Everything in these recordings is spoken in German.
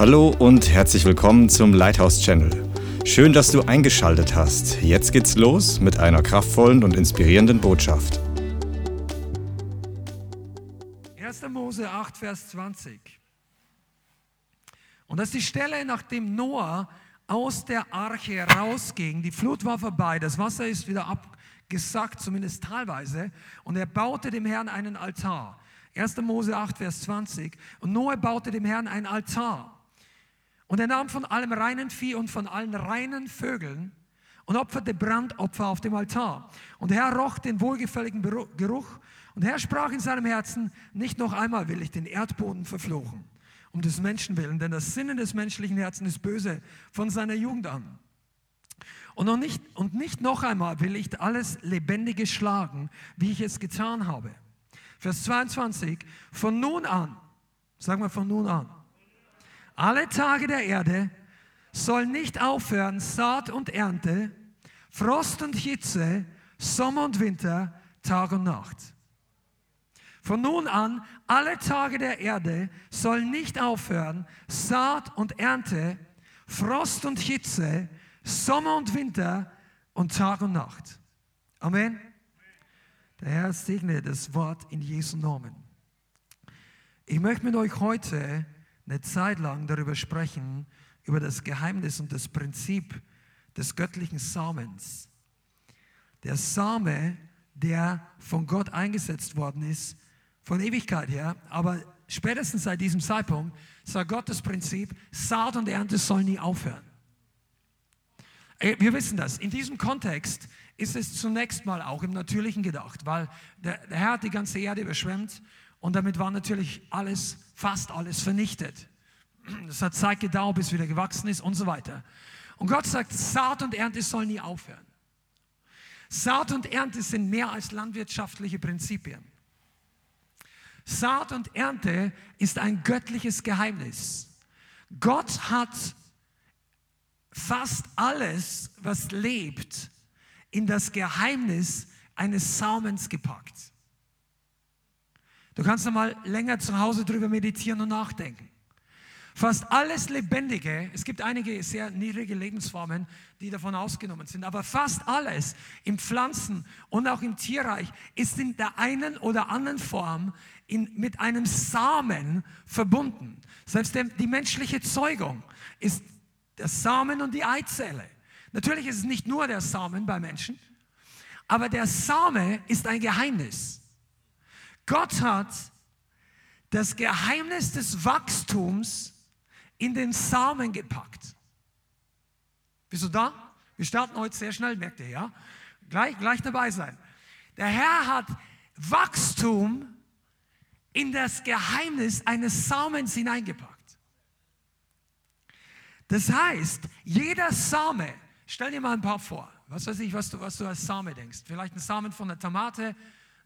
Hallo und herzlich willkommen zum Lighthouse Channel. Schön, dass du eingeschaltet hast. Jetzt geht's los mit einer kraftvollen und inspirierenden Botschaft. 1. Mose 8, Vers 20. Und das ist die Stelle, nachdem Noah aus der Arche rausging. Die Flut war vorbei, das Wasser ist wieder abgesackt, zumindest teilweise. Und er baute dem Herrn einen Altar. 1. Mose 8, Vers 20. Und Noah baute dem Herrn einen Altar. Und er nahm von allem reinen Vieh und von allen reinen Vögeln und opferte Brandopfer auf dem Altar. Und der Herr roch den wohlgefälligen Geruch. Und der Herr sprach in seinem Herzen, nicht noch einmal will ich den Erdboden verfluchen, um des Menschen willen, denn das Sinnen des menschlichen Herzens ist böse von seiner Jugend an. Und, noch nicht, und nicht noch einmal will ich alles Lebendige schlagen, wie ich es getan habe. Vers 22, von nun an, sag mal von nun an, alle Tage der Erde soll nicht aufhören Saat und Ernte, Frost und Hitze, Sommer und Winter, Tag und Nacht. Von nun an, alle Tage der Erde sollen nicht aufhören Saat und Ernte, Frost und Hitze, Sommer und Winter und Tag und Nacht. Amen. Der Herr segne das Wort in Jesu Namen. Ich möchte mit euch heute eine Zeit lang darüber sprechen, über das Geheimnis und das Prinzip des göttlichen Samens. Der Same, der von Gott eingesetzt worden ist, von Ewigkeit her, aber spätestens seit diesem Zeitpunkt sagt Gott das Prinzip, Saat und Ernte sollen nie aufhören. Wir wissen das. In diesem Kontext ist es zunächst mal auch im Natürlichen gedacht, weil der Herr hat die ganze Erde überschwemmt und damit war natürlich alles, fast alles vernichtet. Es hat Zeit gedauert, bis wieder gewachsen ist und so weiter. Und Gott sagt, Saat und Ernte sollen nie aufhören. Saat und Ernte sind mehr als landwirtschaftliche Prinzipien. Saat und Ernte ist ein göttliches Geheimnis. Gott hat fast alles, was lebt, in das Geheimnis eines Samens gepackt. Du kannst einmal länger zu Hause drüber meditieren und nachdenken. Fast alles Lebendige, es gibt einige sehr niedrige Lebensformen, die davon ausgenommen sind, aber fast alles im Pflanzen- und auch im Tierreich ist in der einen oder anderen Form in, mit einem Samen verbunden. Selbst die menschliche Zeugung ist der Samen und die Eizelle. Natürlich ist es nicht nur der Samen bei Menschen, aber der Same ist ein Geheimnis. Gott hat das Geheimnis des Wachstums in den Samen gepackt. Bist du da? Wir starten heute sehr schnell, merkt ihr, ja? Gleich, gleich dabei sein. Der Herr hat Wachstum in das Geheimnis eines Samens hineingepackt. Das heißt, jeder Same, stell dir mal ein paar vor, was weiß ich, was du, was du als Same denkst. Vielleicht ein Samen von einer Tomate,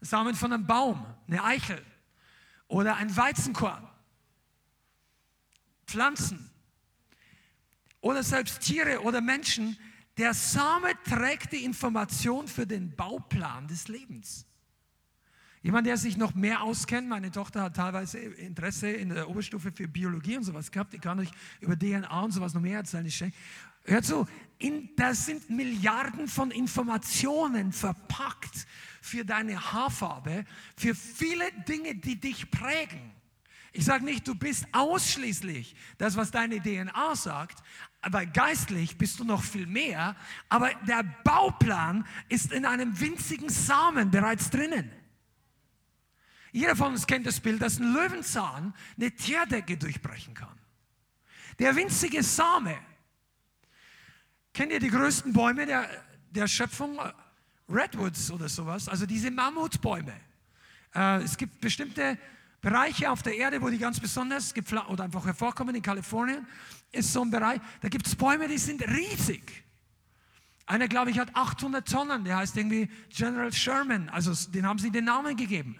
Samen von einem Baum, eine Eichel oder ein Weizenkorn, Pflanzen oder selbst Tiere oder Menschen. Der Same trägt die Information für den Bauplan des Lebens. Jemand, der sich noch mehr auskennt, meine Tochter hat teilweise Interesse in der Oberstufe für Biologie und sowas gehabt, die kann euch über DNA und sowas noch mehr erzählen. Hört zu, in, da sind Milliarden von Informationen verpackt für deine Haarfarbe, für viele Dinge, die dich prägen. Ich sage nicht, du bist ausschließlich das, was deine DNA sagt, aber geistlich bist du noch viel mehr. Aber der Bauplan ist in einem winzigen Samen bereits drinnen. Jeder von uns kennt das Bild, dass ein Löwenzahn eine Tierdecke durchbrechen kann. Der winzige Same. Kennt ihr die größten Bäume der, der Schöpfung? Redwoods oder sowas, also diese Mammutbäume. Äh, es gibt bestimmte Bereiche auf der Erde, wo die ganz besonders oder einfach hervorkommen. In Kalifornien ist so ein Bereich, da gibt es Bäume, die sind riesig. Einer, glaube ich, hat 800 Tonnen, der heißt irgendwie General Sherman, also den haben sie den Namen gegeben.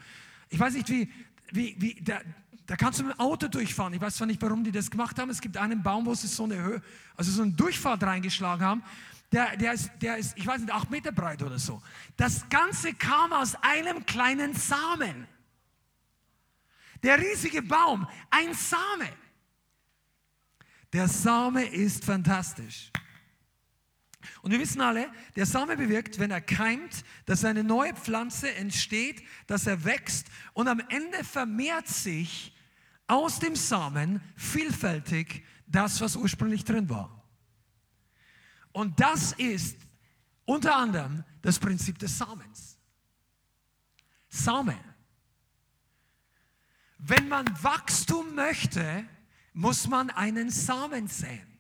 Ich weiß nicht, wie, wie, wie da, da kannst du mit dem Auto durchfahren. Ich weiß zwar nicht, warum die das gemacht haben. Es gibt einen Baum, wo sie so eine Höhe, also so eine Durchfahrt reingeschlagen haben der, der, ist, der ist, ich weiß nicht, acht Meter breit oder so. Das Ganze kam aus einem kleinen Samen. Der riesige Baum, ein Same. Der Same ist fantastisch. Und wir wissen alle, der Same bewirkt, wenn er keimt, dass eine neue Pflanze entsteht, dass er wächst und am Ende vermehrt sich aus dem Samen vielfältig das, was ursprünglich drin war. Und das ist unter anderem das Prinzip des Samens. Samen. Wenn man Wachstum möchte, muss man einen Samen säen.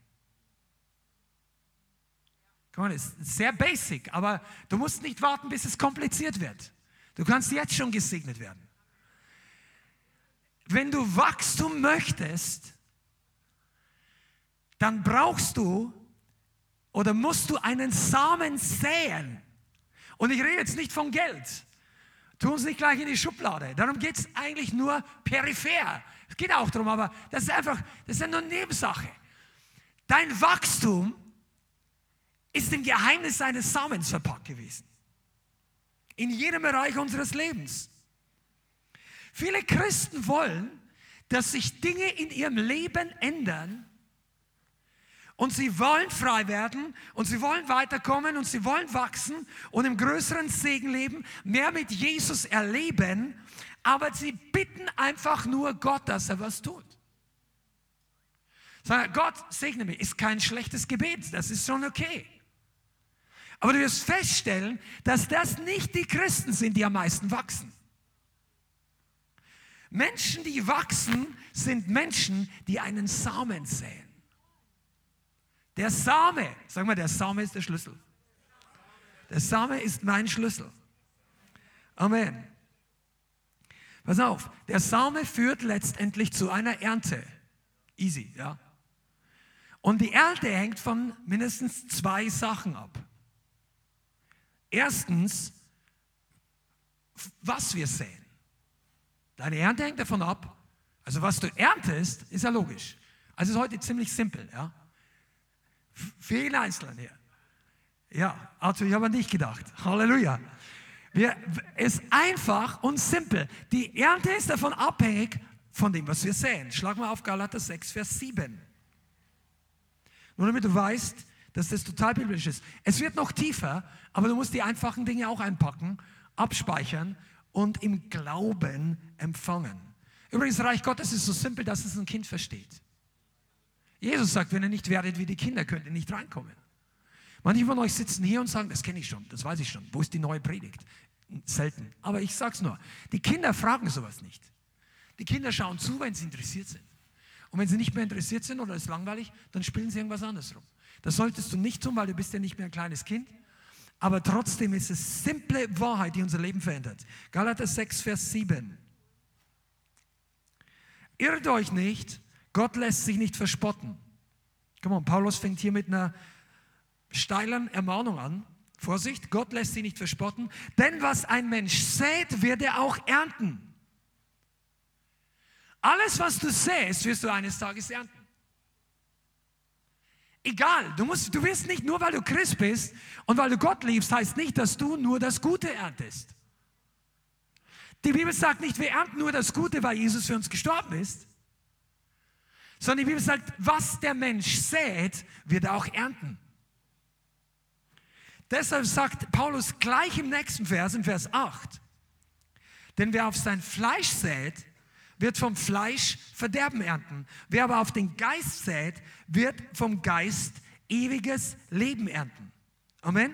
Das ist sehr basic, aber du musst nicht warten, bis es kompliziert wird. Du kannst jetzt schon gesegnet werden. Wenn du Wachstum möchtest, dann brauchst du oder musst du einen Samen säen. Und ich rede jetzt nicht von Geld. Tu uns nicht gleich in die Schublade. Darum geht es eigentlich nur peripher. Es geht auch darum, aber das ist einfach, das ist nur eine Nebensache. Dein Wachstum ist im Geheimnis seines Samens verpackt gewesen. In jedem Bereich unseres Lebens. Viele Christen wollen, dass sich Dinge in ihrem Leben ändern und sie wollen frei werden und sie wollen weiterkommen und sie wollen wachsen und im größeren Segen leben, mehr mit Jesus erleben, aber sie bitten einfach nur Gott, dass er was tut. Sag, Gott segne mich, ist kein schlechtes Gebet, das ist schon okay. Aber du wirst feststellen, dass das nicht die Christen sind, die am meisten wachsen. Menschen, die wachsen, sind Menschen, die einen Samen säen. Der Same, sag mal, der Same ist der Schlüssel. Der Same ist mein Schlüssel. Amen. Pass auf, der Same führt letztendlich zu einer Ernte. Easy, ja. Und die Ernte hängt von mindestens zwei Sachen ab. Erstens, was wir säen. Deine Ernte hängt davon ab. Also was du erntest, ist ja logisch. Also ist heute ziemlich simpel, ja. Für jeden Einzelnen hier. Ja, also ich habe nicht gedacht. Halleluja. Es ist einfach und simpel. Die Ernte ist davon abhängig von dem, was wir säen. Schlag mal auf Galater 6, Vers 7. Nur damit du weißt, dass das total biblisch ist. Es wird noch tiefer, aber du musst die einfachen Dinge auch einpacken, abspeichern und im Glauben empfangen. Übrigens, Reich Gottes ist so simpel, dass es ein Kind versteht. Jesus sagt, wenn ihr nicht werdet wie die Kinder, könnt ihr nicht reinkommen. Manche von euch sitzen hier und sagen, das kenne ich schon, das weiß ich schon. Wo ist die neue Predigt? Selten. Aber ich sag's nur, die Kinder fragen sowas nicht. Die Kinder schauen zu, wenn sie interessiert sind. Und wenn sie nicht mehr interessiert sind oder es ist langweilig, dann spielen sie irgendwas anderes rum. Das solltest du nicht tun, weil du bist ja nicht mehr ein kleines Kind. Aber trotzdem ist es simple Wahrheit, die unser Leben verändert. Galater 6, Vers 7. Irrt euch nicht, Gott lässt sich nicht verspotten. Komm on, Paulus fängt hier mit einer steilen Ermahnung an. Vorsicht, Gott lässt sich nicht verspotten, denn was ein Mensch sät, wird er auch ernten. Alles, was du säst, wirst du eines Tages ernten. Egal, du, musst, du wirst nicht nur, weil du Christ bist und weil du Gott liebst, heißt nicht, dass du nur das Gute erntest. Die Bibel sagt nicht, wir ernten nur das Gute, weil Jesus für uns gestorben ist, sondern die Bibel sagt, was der Mensch sät, wird er auch ernten. Deshalb sagt Paulus gleich im nächsten Vers, im Vers 8, denn wer auf sein Fleisch sät, wird vom Fleisch Verderben ernten. Wer aber auf den Geist sät, wird vom Geist ewiges Leben ernten. Amen.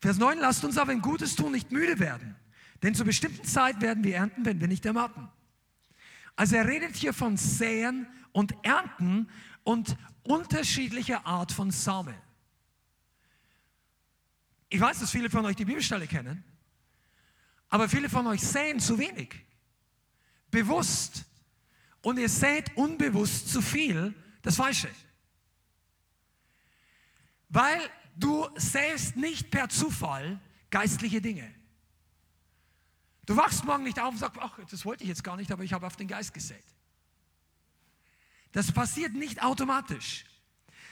Vers 9, lasst uns aber im Gutes tun nicht müde werden, denn zur bestimmten Zeit werden wir ernten, wenn wir nicht ermatten. Also er redet hier von Säen und Ernten und unterschiedlicher Art von Samen. Ich weiß, dass viele von euch die Bibelstelle kennen, aber viele von euch säen zu wenig. Bewusst. Und ihr sät unbewusst zu viel das Falsche. Weil du säst nicht per Zufall geistliche Dinge. Du wachst morgen nicht auf und sagst, ach, das wollte ich jetzt gar nicht, aber ich habe auf den Geist gesät. Das passiert nicht automatisch.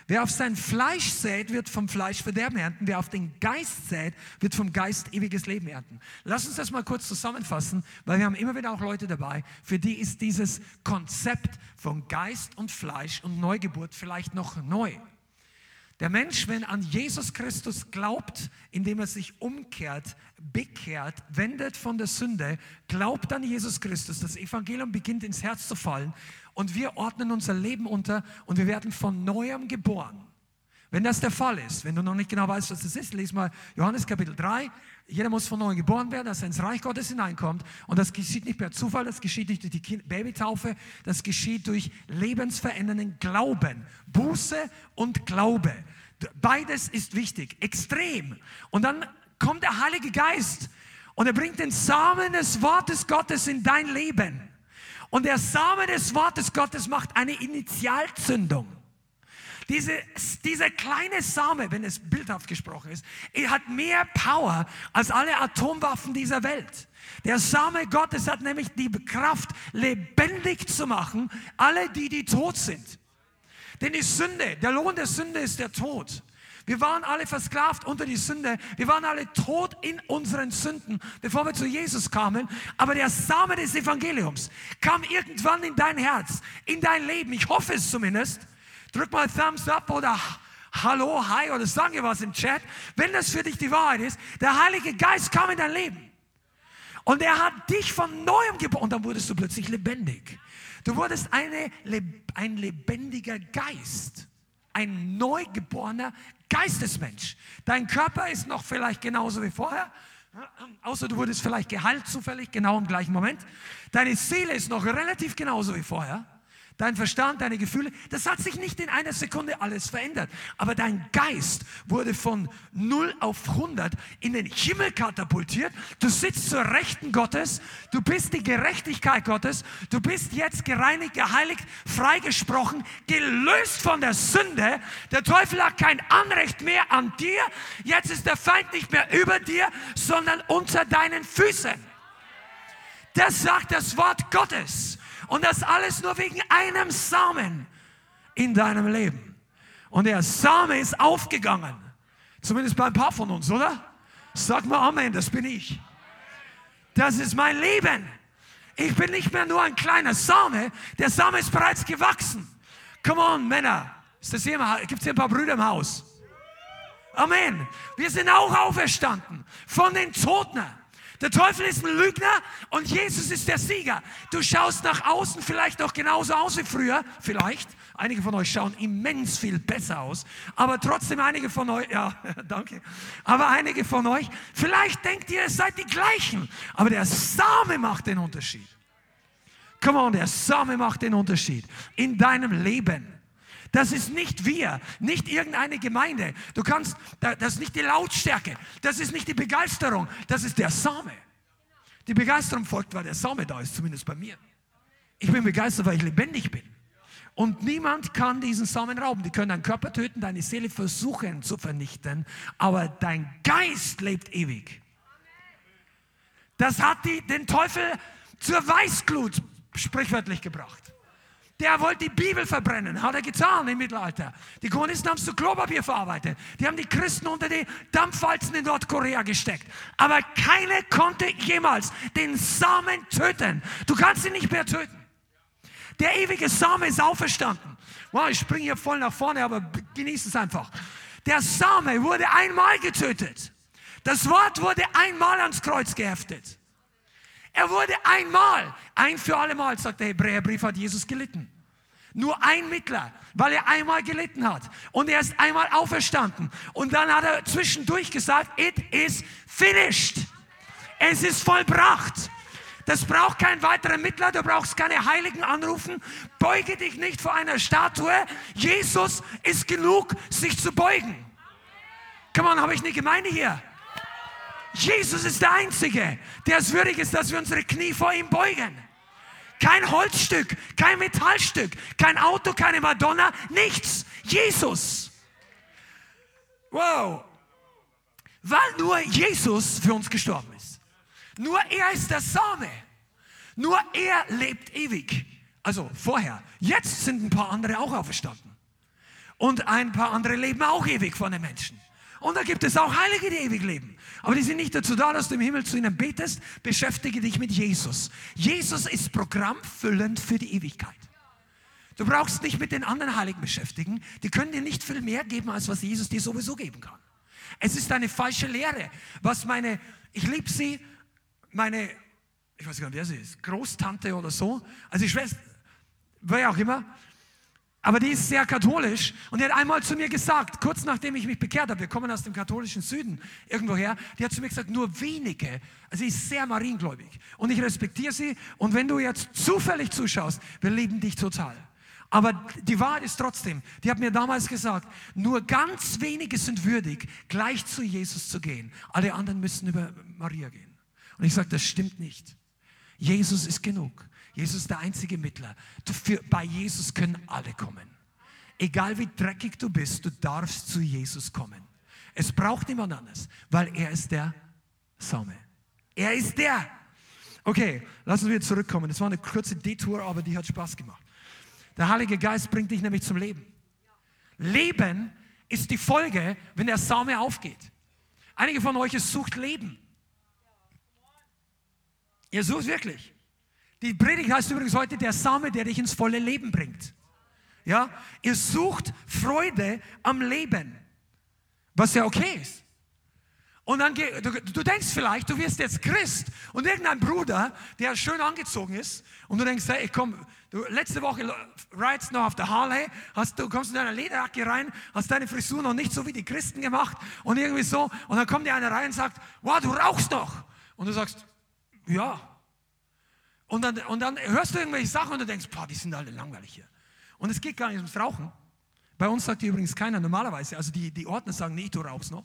Wer auf sein Fleisch sät, wird vom Fleisch Verderben ernten. Wer auf den Geist sät, wird vom Geist ewiges Leben ernten. Lass uns das mal kurz zusammenfassen, weil wir haben immer wieder auch Leute dabei, für die ist dieses Konzept von Geist und Fleisch und Neugeburt vielleicht noch neu. Der Mensch, wenn an Jesus Christus glaubt, indem er sich umkehrt, bekehrt, wendet von der Sünde, glaubt an Jesus Christus, das Evangelium beginnt ins Herz zu fallen und wir ordnen unser Leben unter und wir werden von neuem geboren. Wenn das der Fall ist, wenn du noch nicht genau weißt, was das ist, lies mal Johannes Kapitel 3. Jeder muss von neuem geboren werden, dass er ins Reich Gottes hineinkommt. Und das geschieht nicht per Zufall, das geschieht nicht durch die Babytaufe, das geschieht durch lebensverändernden Glauben. Buße und Glaube. Beides ist wichtig, extrem. Und dann kommt der Heilige Geist und er bringt den Samen des Wortes Gottes in dein Leben. Und der Same des Wortes Gottes macht eine Initialzündung. Diese, dieser kleine Same, wenn es bildhaft gesprochen ist, er hat mehr Power als alle Atomwaffen dieser Welt. Der Same Gottes hat nämlich die Kraft, lebendig zu machen, alle die, die tot sind. Denn die Sünde, der Lohn der Sünde ist der Tod. Wir waren alle versklavt unter die Sünde. Wir waren alle tot in unseren Sünden, bevor wir zu Jesus kamen. Aber der Same des Evangeliums kam irgendwann in dein Herz, in dein Leben. Ich hoffe es zumindest. Drück mal Thumbs up oder Hallo, Hi oder sag mir was im Chat. Wenn das für dich die Wahrheit ist, der Heilige Geist kam in dein Leben. Und er hat dich von neuem geboren. Und dann wurdest du plötzlich lebendig. Du wurdest eine, ein lebendiger Geist. Ein neugeborener Geistesmensch. Dein Körper ist noch vielleicht genauso wie vorher, außer du wurdest vielleicht geheilt zufällig, genau im gleichen Moment. Deine Seele ist noch relativ genauso wie vorher dein Verstand, deine Gefühle, das hat sich nicht in einer Sekunde alles verändert. Aber dein Geist wurde von 0 auf 100 in den Himmel katapultiert. Du sitzt zur Rechten Gottes. Du bist die Gerechtigkeit Gottes. Du bist jetzt gereinigt, geheiligt, freigesprochen, gelöst von der Sünde. Der Teufel hat kein Anrecht mehr an dir. Jetzt ist der Feind nicht mehr über dir, sondern unter deinen Füßen. Das sagt das Wort Gottes. Und das alles nur wegen einem Samen in deinem Leben. Und der Same ist aufgegangen. Zumindest bei ein paar von uns, oder? Sag mal Amen, das bin ich. Das ist mein Leben. Ich bin nicht mehr nur ein kleiner Same. Der Same ist bereits gewachsen. Come on, Männer. Ist das hier Gibt es hier ein paar Brüder im Haus? Amen. Wir sind auch auferstanden von den Toten. Der Teufel ist ein Lügner und Jesus ist der Sieger. Du schaust nach außen vielleicht noch genauso aus wie früher, vielleicht. Einige von euch schauen immens viel besser aus, aber trotzdem einige von euch, ja, danke, aber einige von euch, vielleicht denkt ihr, es seid die gleichen, aber der Same macht den Unterschied. Come on, der Same macht den Unterschied in deinem Leben. Das ist nicht wir, nicht irgendeine Gemeinde. Du kannst, das ist nicht die Lautstärke, das ist nicht die Begeisterung, das ist der Same. Die Begeisterung folgt, weil der Same da ist, zumindest bei mir. Ich bin begeistert, weil ich lebendig bin. Und niemand kann diesen Samen rauben. Die können deinen Körper töten, deine Seele versuchen zu vernichten, aber dein Geist lebt ewig. Das hat die, den Teufel zur Weißglut sprichwörtlich gebracht. Der wollte die Bibel verbrennen, hat er getan im Mittelalter. Die Kommunisten haben es zu Klopapier verarbeitet. Die haben die Christen unter die Dampfwalzen in Nordkorea gesteckt. Aber keine konnte jemals den Samen töten. Du kannst ihn nicht mehr töten. Der ewige Same ist auferstanden. Wow, ich springe hier voll nach vorne, aber genieß es einfach. Der Same wurde einmal getötet. Das Wort wurde einmal ans Kreuz geheftet. Er wurde einmal, ein für alle Mal, sagt der Hebräerbrief, hat Jesus gelitten. Nur ein Mittler, weil er einmal gelitten hat. Und er ist einmal auferstanden. Und dann hat er zwischendurch gesagt, it is finished. Es ist vollbracht. Das braucht kein weiterer Mittler, du brauchst keine Heiligen anrufen. Beuge dich nicht vor einer Statue. Jesus ist genug, sich zu beugen. Come on, habe ich eine Gemeinde hier? Jesus ist der Einzige, der es würdig ist, dass wir unsere Knie vor ihm beugen. Kein Holzstück, kein Metallstück, kein Auto, keine Madonna, nichts. Jesus. Wow. Weil nur Jesus für uns gestorben ist. Nur er ist der Same. Nur er lebt ewig. Also vorher. Jetzt sind ein paar andere auch auferstanden. Und ein paar andere leben auch ewig von den Menschen. Und da gibt es auch Heilige, die ewig leben. Aber die sind nicht dazu da, dass du im Himmel zu ihnen betest. Beschäftige dich mit Jesus. Jesus ist programmfüllend für die Ewigkeit. Du brauchst nicht mit den anderen Heiligen beschäftigen. Die können dir nicht viel mehr geben, als was Jesus dir sowieso geben kann. Es ist eine falsche Lehre. Was meine, ich liebe sie, meine, ich weiß gar nicht, wer sie ist, Großtante oder so, also die Schwester, wer auch immer, aber die ist sehr katholisch und die hat einmal zu mir gesagt, kurz nachdem ich mich bekehrt habe, wir kommen aus dem katholischen Süden irgendwoher, die hat zu mir gesagt, nur wenige, also sie ist sehr mariengläubig und ich respektiere sie und wenn du jetzt zufällig zuschaust, wir lieben dich total. Aber die Wahrheit ist trotzdem, die hat mir damals gesagt, nur ganz wenige sind würdig, gleich zu Jesus zu gehen. Alle anderen müssen über Maria gehen. Und ich sage, das stimmt nicht. Jesus ist genug. Jesus ist der einzige Mittler. Für, bei Jesus können alle kommen. Egal wie dreckig du bist, du darfst zu Jesus kommen. Es braucht niemand anders, weil er ist der Same. Er ist der. Okay, lassen wir zurückkommen. Das war eine kurze Detour, aber die hat Spaß gemacht. Der Heilige Geist bringt dich nämlich zum Leben. Leben ist die Folge, wenn der Same aufgeht. Einige von euch sucht Leben. Ihr sucht wirklich. Die Predigt heißt übrigens heute der Same, der dich ins volle Leben bringt. Ja, ihr sucht Freude am Leben, was ja okay ist. Und dann, du, du denkst vielleicht, du wirst jetzt Christ und irgendein Bruder, der schön angezogen ist und du denkst, hey, komm, du, letzte Woche ridest noch auf der Harley, hast, du kommst in deine Lederjacke rein, hast deine Frisur noch nicht so wie die Christen gemacht und irgendwie so und dann kommt dir einer rein und sagt, wow, du rauchst doch. Und du sagst, ja, und dann, und dann hörst du irgendwelche Sachen und du denkst, boah, die sind alle langweilig hier. Und es geht gar nicht ums Rauchen. Bei uns sagt übrigens keiner normalerweise, also die, die Ordner sagen nicht, du rauchst noch.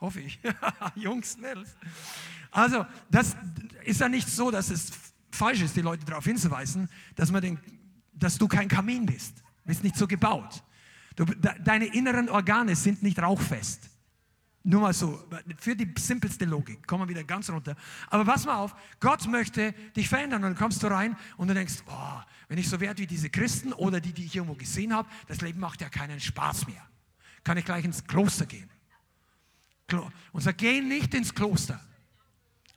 Hoffe ich. Jungs, Mädels. Also, das ist ja nicht so, dass es falsch ist, die Leute darauf hinzuweisen, dass, man den, dass du kein Kamin bist. Du bist nicht so gebaut. Du, deine inneren Organe sind nicht rauchfest. Nur mal so, für die simpelste Logik, kommen wir wieder ganz runter. Aber pass mal auf, Gott möchte dich verändern und dann kommst du rein und du denkst, oh, wenn ich so werde wie diese Christen oder die, die ich irgendwo gesehen habe, das Leben macht ja keinen Spaß mehr. Kann ich gleich ins Kloster gehen. Und sag, geh nicht ins Kloster.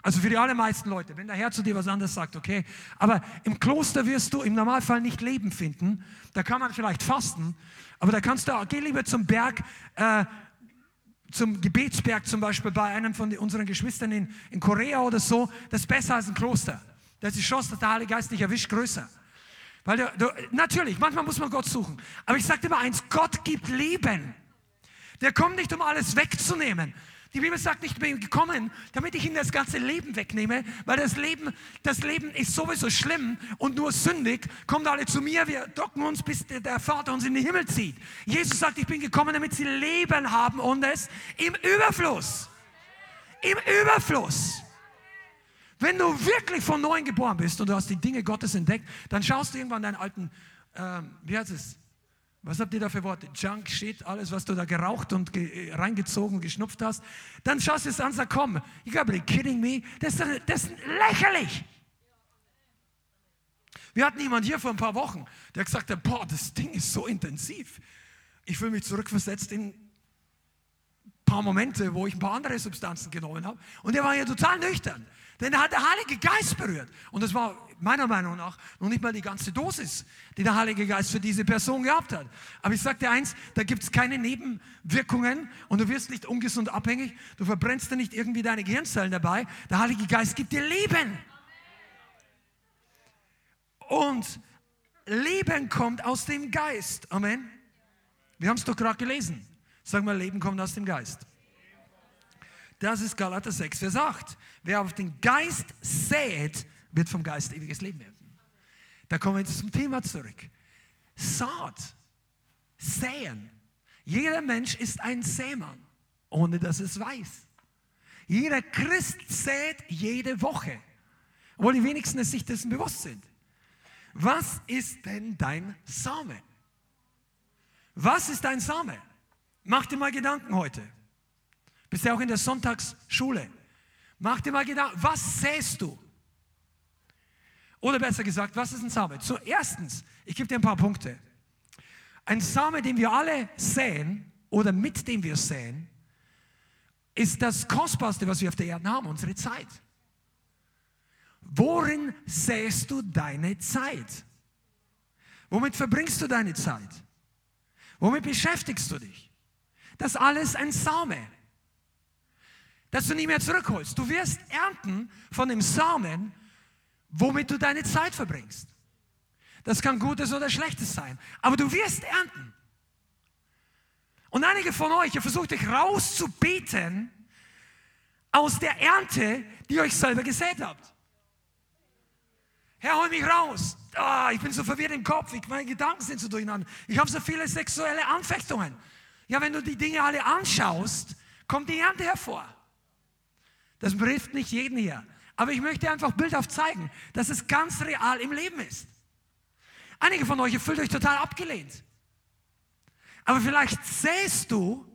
Also für die allermeisten Leute, wenn der Herr zu dir was anderes sagt, okay. Aber im Kloster wirst du im Normalfall nicht Leben finden. Da kann man vielleicht fasten, aber da kannst du, geh lieber zum Berg, äh, zum Gebetsberg zum Beispiel bei einem von unseren Geschwistern in, in Korea oder so, das ist besser als ein Kloster. Da ist die Chance, dass der Heilige Geist dich erwischt, größer. Weil du, du, natürlich, manchmal muss man Gott suchen. Aber ich sage dir mal eins, Gott gibt Leben. Der kommt nicht, um alles wegzunehmen. Die Bibel sagt ich bin gekommen, damit ich ihnen das ganze Leben wegnehme, weil das Leben, das Leben ist sowieso schlimm und nur sündig. Kommt alle zu mir, wir docken uns, bis der Vater uns in den Himmel zieht. Jesus sagt, ich bin gekommen, damit sie Leben haben und es im Überfluss. Im Überfluss. Wenn du wirklich von neuem geboren bist und du hast die Dinge Gottes entdeckt, dann schaust du irgendwann deinen alten, ähm, wie heißt es, was habt ihr da für Worte? Junk, Shit, alles, was du da geraucht und ge reingezogen, geschnupft hast. Dann schaust du es an und sagst, komm, you gotta be kidding me. Das ist, das ist lächerlich. Wir hatten jemand hier vor ein paar Wochen, der gesagt hat, boah, das Ding ist so intensiv. Ich fühle mich zurückversetzt in ein paar Momente, wo ich ein paar andere Substanzen genommen habe. Und der war ja total nüchtern. Denn er hat der Heilige Geist berührt. Und das war meiner Meinung nach noch nicht mal die ganze Dosis, die der Heilige Geist für diese Person gehabt hat. Aber ich sage dir eins, da gibt es keine Nebenwirkungen und du wirst nicht ungesund abhängig. Du verbrennst da nicht irgendwie deine Gehirnzellen dabei. Der Heilige Geist gibt dir Leben. Und Leben kommt aus dem Geist. Amen. Wir haben es doch gerade gelesen. Sag mal, Leben kommt aus dem Geist. Das ist Galater 6, Vers 8. Wer auf den Geist sät, wird vom Geist ewiges Leben ernten. Da kommen wir jetzt zum Thema zurück. Saat, säen. Jeder Mensch ist ein Sämann, ohne dass es weiß. Jeder Christ sät jede Woche, obwohl die wenigsten es sich dessen bewusst sind. Was ist denn dein Same? Was ist dein Same? Mach dir mal Gedanken heute. Bist ja auch in der Sonntagsschule. Mach dir mal Gedanken, was säst du? Oder besser gesagt, was ist ein Same? Zuerstens, ich gebe dir ein paar Punkte. Ein Same, den wir alle säen oder mit dem wir säen, ist das Kostbarste, was wir auf der Erde haben, unsere Zeit. Worin säst du deine Zeit? Womit verbringst du deine Zeit? Womit beschäftigst du dich? Das alles ein Same, das du nie mehr zurückholst. Du wirst ernten von dem Samen, womit du deine Zeit verbringst. Das kann Gutes oder Schlechtes sein, aber du wirst ernten. Und einige von euch, ihr versucht euch rauszubeten aus der Ernte, die ihr euch selber gesät habt. Herr, hol mich raus. Oh, ich bin so verwirrt im Kopf. Ich, meine Gedanken sind so durcheinander. Ich habe so viele sexuelle Anfechtungen. Ja, wenn du die Dinge alle anschaust, kommt die Ernte hervor. Das betrifft nicht jeden hier. Aber ich möchte einfach bildhaft zeigen, dass es ganz real im Leben ist. Einige von euch fühlt euch total abgelehnt. Aber vielleicht sähst du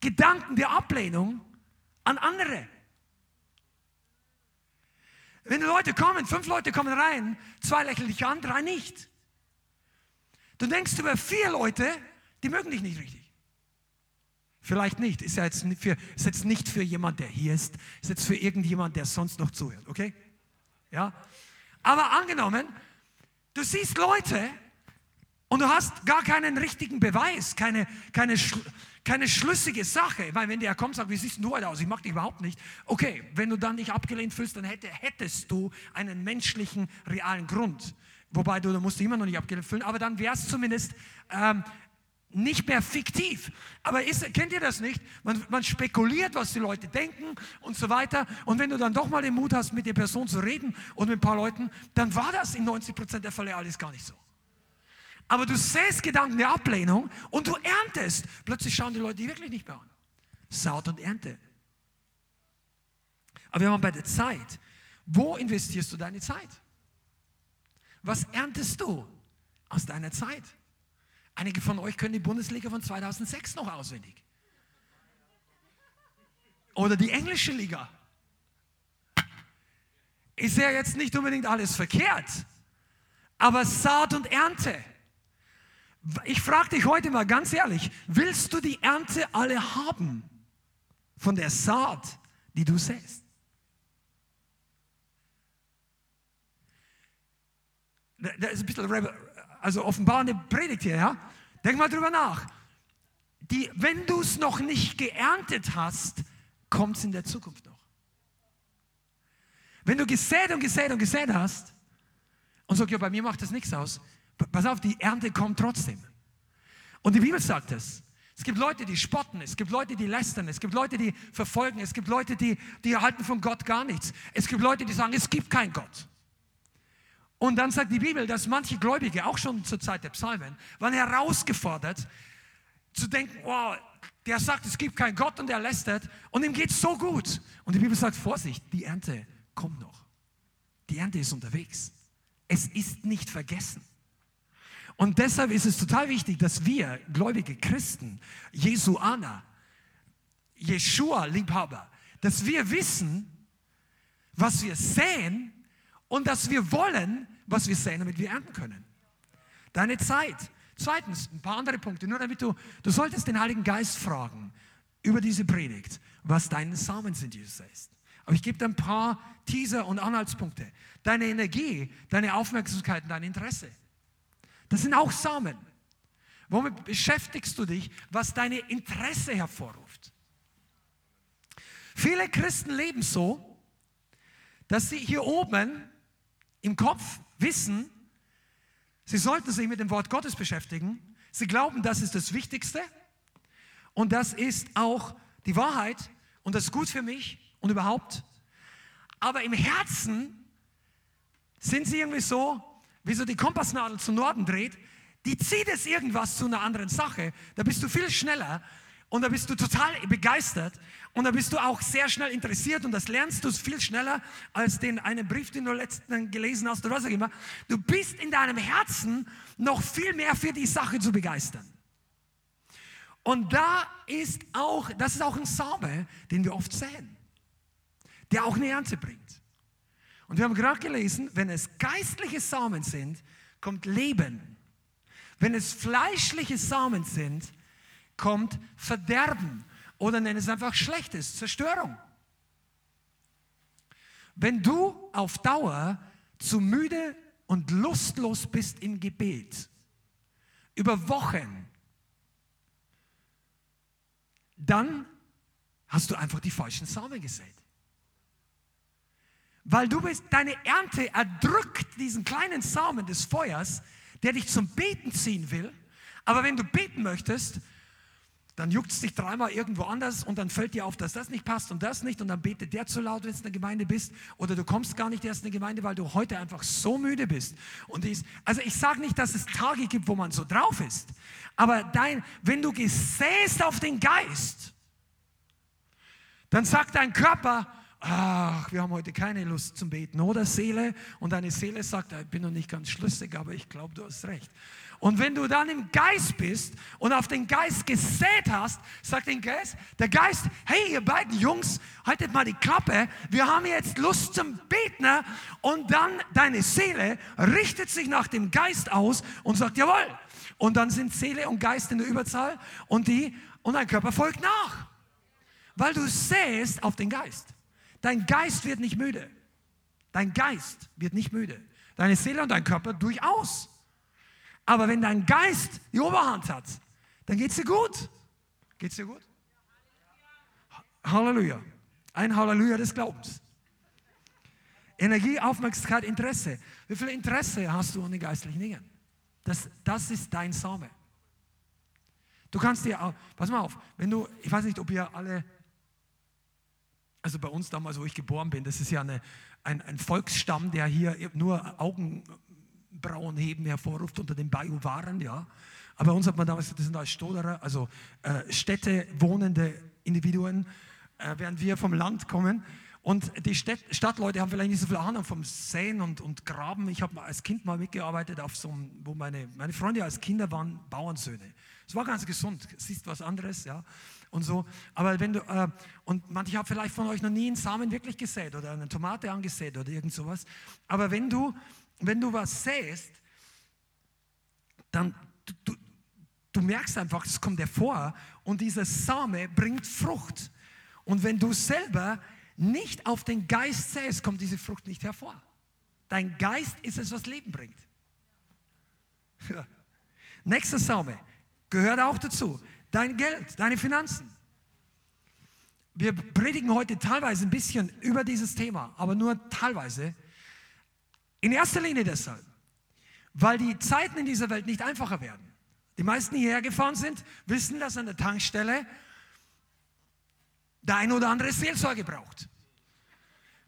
Gedanken der Ablehnung an andere. Wenn Leute kommen, fünf Leute kommen rein, zwei lächeln dich an, drei nicht. Du denkst über vier Leute, die mögen dich nicht richtig. Vielleicht nicht, ist ja jetzt, für, ist jetzt nicht für jemand, der hier ist, ist jetzt für irgendjemand, der sonst noch zuhört, okay? Ja? Aber angenommen, du siehst Leute und du hast gar keinen richtigen Beweis, keine, keine, keine schlüssige Sache. Weil wenn der kommt und sagt, wie siehst du heute aus? Ich mag dich überhaupt nicht. Okay, wenn du dann dich abgelehnt fühlst, dann hätte, hättest du einen menschlichen, realen Grund. Wobei du, du musst dich immer noch nicht abgelehnt fühlen, aber dann wäre es zumindest ähm, nicht mehr fiktiv. Aber ist, kennt ihr das nicht? Man, man, spekuliert, was die Leute denken und so weiter. Und wenn du dann doch mal den Mut hast, mit der Person zu reden und mit ein paar Leuten, dann war das in 90 Prozent der Fälle alles gar nicht so. Aber du säst Gedanken der Ablehnung und du erntest. Plötzlich schauen die Leute die wirklich nicht mehr an. Saat und Ernte. Aber wir haben bei der Zeit. Wo investierst du deine Zeit? Was erntest du aus deiner Zeit? Einige von euch können die Bundesliga von 2006 noch auswendig. Oder die englische Liga. Ist ja jetzt nicht unbedingt alles verkehrt, aber Saat und Ernte. Ich frage dich heute mal ganz ehrlich, willst du die Ernte alle haben von der Saat, die du säst? Da ist ein bisschen also offenbarende Predigt hier, ja? Denk mal drüber nach. Die, wenn du es noch nicht geerntet hast, kommt es in der Zukunft noch. Wenn du gesät und gesät und gesät hast und sagst, ja, bei mir macht das nichts aus, Pass auf, die Ernte kommt trotzdem. Und die Bibel sagt es. Es gibt Leute, die spotten, es gibt Leute, die lästern, es gibt Leute, die verfolgen, es gibt Leute, die, die halten von Gott gar nichts. Es gibt Leute, die sagen, es gibt keinen Gott. Und dann sagt die Bibel, dass manche Gläubige, auch schon zur Zeit der Psalmen, waren herausgefordert zu denken, wow, der sagt, es gibt keinen Gott und er lästert und ihm geht so gut. Und die Bibel sagt, Vorsicht, die Ernte kommt noch. Die Ernte ist unterwegs. Es ist nicht vergessen. Und deshalb ist es total wichtig, dass wir, gläubige Christen, Jesuaner, Jeshua-Liebhaber, dass wir wissen, was wir säen und dass wir wollen, was wir säen, damit wir ernten können. Deine Zeit. Zweitens, ein paar andere Punkte, nur damit du, du solltest den Heiligen Geist fragen über diese Predigt, was deine Samen sind, die du säst. Aber ich gebe dir ein paar Teaser und Anhaltspunkte. Deine Energie, deine Aufmerksamkeit und dein Interesse. Das sind auch Samen. Womit beschäftigst du dich, was deine Interesse hervorruft? Viele Christen leben so, dass sie hier oben im Kopf wissen, sie sollten sich mit dem Wort Gottes beschäftigen. Sie glauben, das ist das Wichtigste und das ist auch die Wahrheit und das ist gut für mich und überhaupt. Aber im Herzen sind sie irgendwie so, wie so die Kompassnadel zum Norden dreht, die zieht es irgendwas zu einer anderen Sache. Da bist du viel schneller und da bist du total begeistert und da bist du auch sehr schnell interessiert und das lernst du viel schneller als den einen Brief, den du letzten gelesen hast oder was. Du bist in deinem Herzen noch viel mehr für die Sache zu begeistern. Und da ist auch, das ist auch ein Same, den wir oft sehen, der auch eine Ernte bringt. Und wir haben gerade gelesen, wenn es geistliche Samen sind, kommt Leben. Wenn es fleischliche Samen sind, kommt Verderben oder nenn es einfach Schlechtes, Zerstörung. Wenn du auf Dauer zu müde und lustlos bist im Gebet, über Wochen, dann hast du einfach die falschen Samen gesät. Weil du bist, deine Ernte erdrückt diesen kleinen Samen des Feuers, der dich zum Beten ziehen will. Aber wenn du beten möchtest, dann juckt es dich dreimal irgendwo anders und dann fällt dir auf, dass das nicht passt und das nicht und dann betet der zu laut, wenn du in der Gemeinde bist oder du kommst gar nicht erst in die Gemeinde, weil du heute einfach so müde bist. Und dies, also ich sage nicht, dass es Tage gibt, wo man so drauf ist, aber dein, wenn du gesäst auf den Geist, dann sagt dein Körper, ach, wir haben heute keine Lust zum Beten, oder Seele? Und deine Seele sagt, ich bin noch nicht ganz schlüssig, aber ich glaube, du hast recht. Und wenn du dann im Geist bist und auf den Geist gesät hast, sagt den Geist, der Geist, hey, ihr beiden Jungs, haltet mal die Klappe, wir haben jetzt Lust zum Beten. Und dann deine Seele richtet sich nach dem Geist aus und sagt, jawohl. Und dann sind Seele und Geist in der Überzahl und die, und dein Körper folgt nach. Weil du säst auf den Geist. Dein Geist wird nicht müde. Dein Geist wird nicht müde. Deine Seele und dein Körper durchaus. Aber wenn dein Geist die Oberhand hat, dann geht es dir gut. Geht es dir gut? Halleluja. Ein Halleluja des Glaubens. Energie, Aufmerksamkeit, Interesse. Wie viel Interesse hast du an den geistlichen Dingen? Das, das ist dein Same. Du kannst dir auch, pass mal auf, wenn du, ich weiß nicht, ob ihr alle, also bei uns damals, wo ich geboren bin, das ist ja eine, ein, ein Volksstamm, der hier nur Augen, Brauenheben hervorruft unter den Bajuwaren, ja. Aber uns hat man damals, das sind als Stoderer, also äh, Städte wohnende Individuen, äh, während wir vom Land kommen. Und die Stadt, Stadtleute haben vielleicht nicht so viel Ahnung vom Säen und, und Graben. Ich habe als Kind mal mitgearbeitet, auf so einem, wo meine, meine Freunde als Kinder waren Bauernsöhne. Es war ganz gesund, siehst was anderes, ja. Und so. Aber wenn du, äh, und manche haben vielleicht von euch noch nie einen Samen wirklich gesät oder eine Tomate angesät oder irgend sowas. Aber wenn du wenn du was säst, dann du, du, du merkst einfach, es kommt hervor und dieser Same bringt Frucht. Und wenn du selber nicht auf den Geist säst, kommt diese Frucht nicht hervor. Dein Geist ist es, was Leben bringt. Ja. Nächster Same gehört auch dazu. Dein Geld, deine Finanzen. Wir predigen heute teilweise ein bisschen über dieses Thema, aber nur teilweise. In erster Linie deshalb, weil die Zeiten in dieser Welt nicht einfacher werden. Die meisten, die hierher gefahren sind, wissen, dass an der Tankstelle der ein oder andere Seelsorge braucht.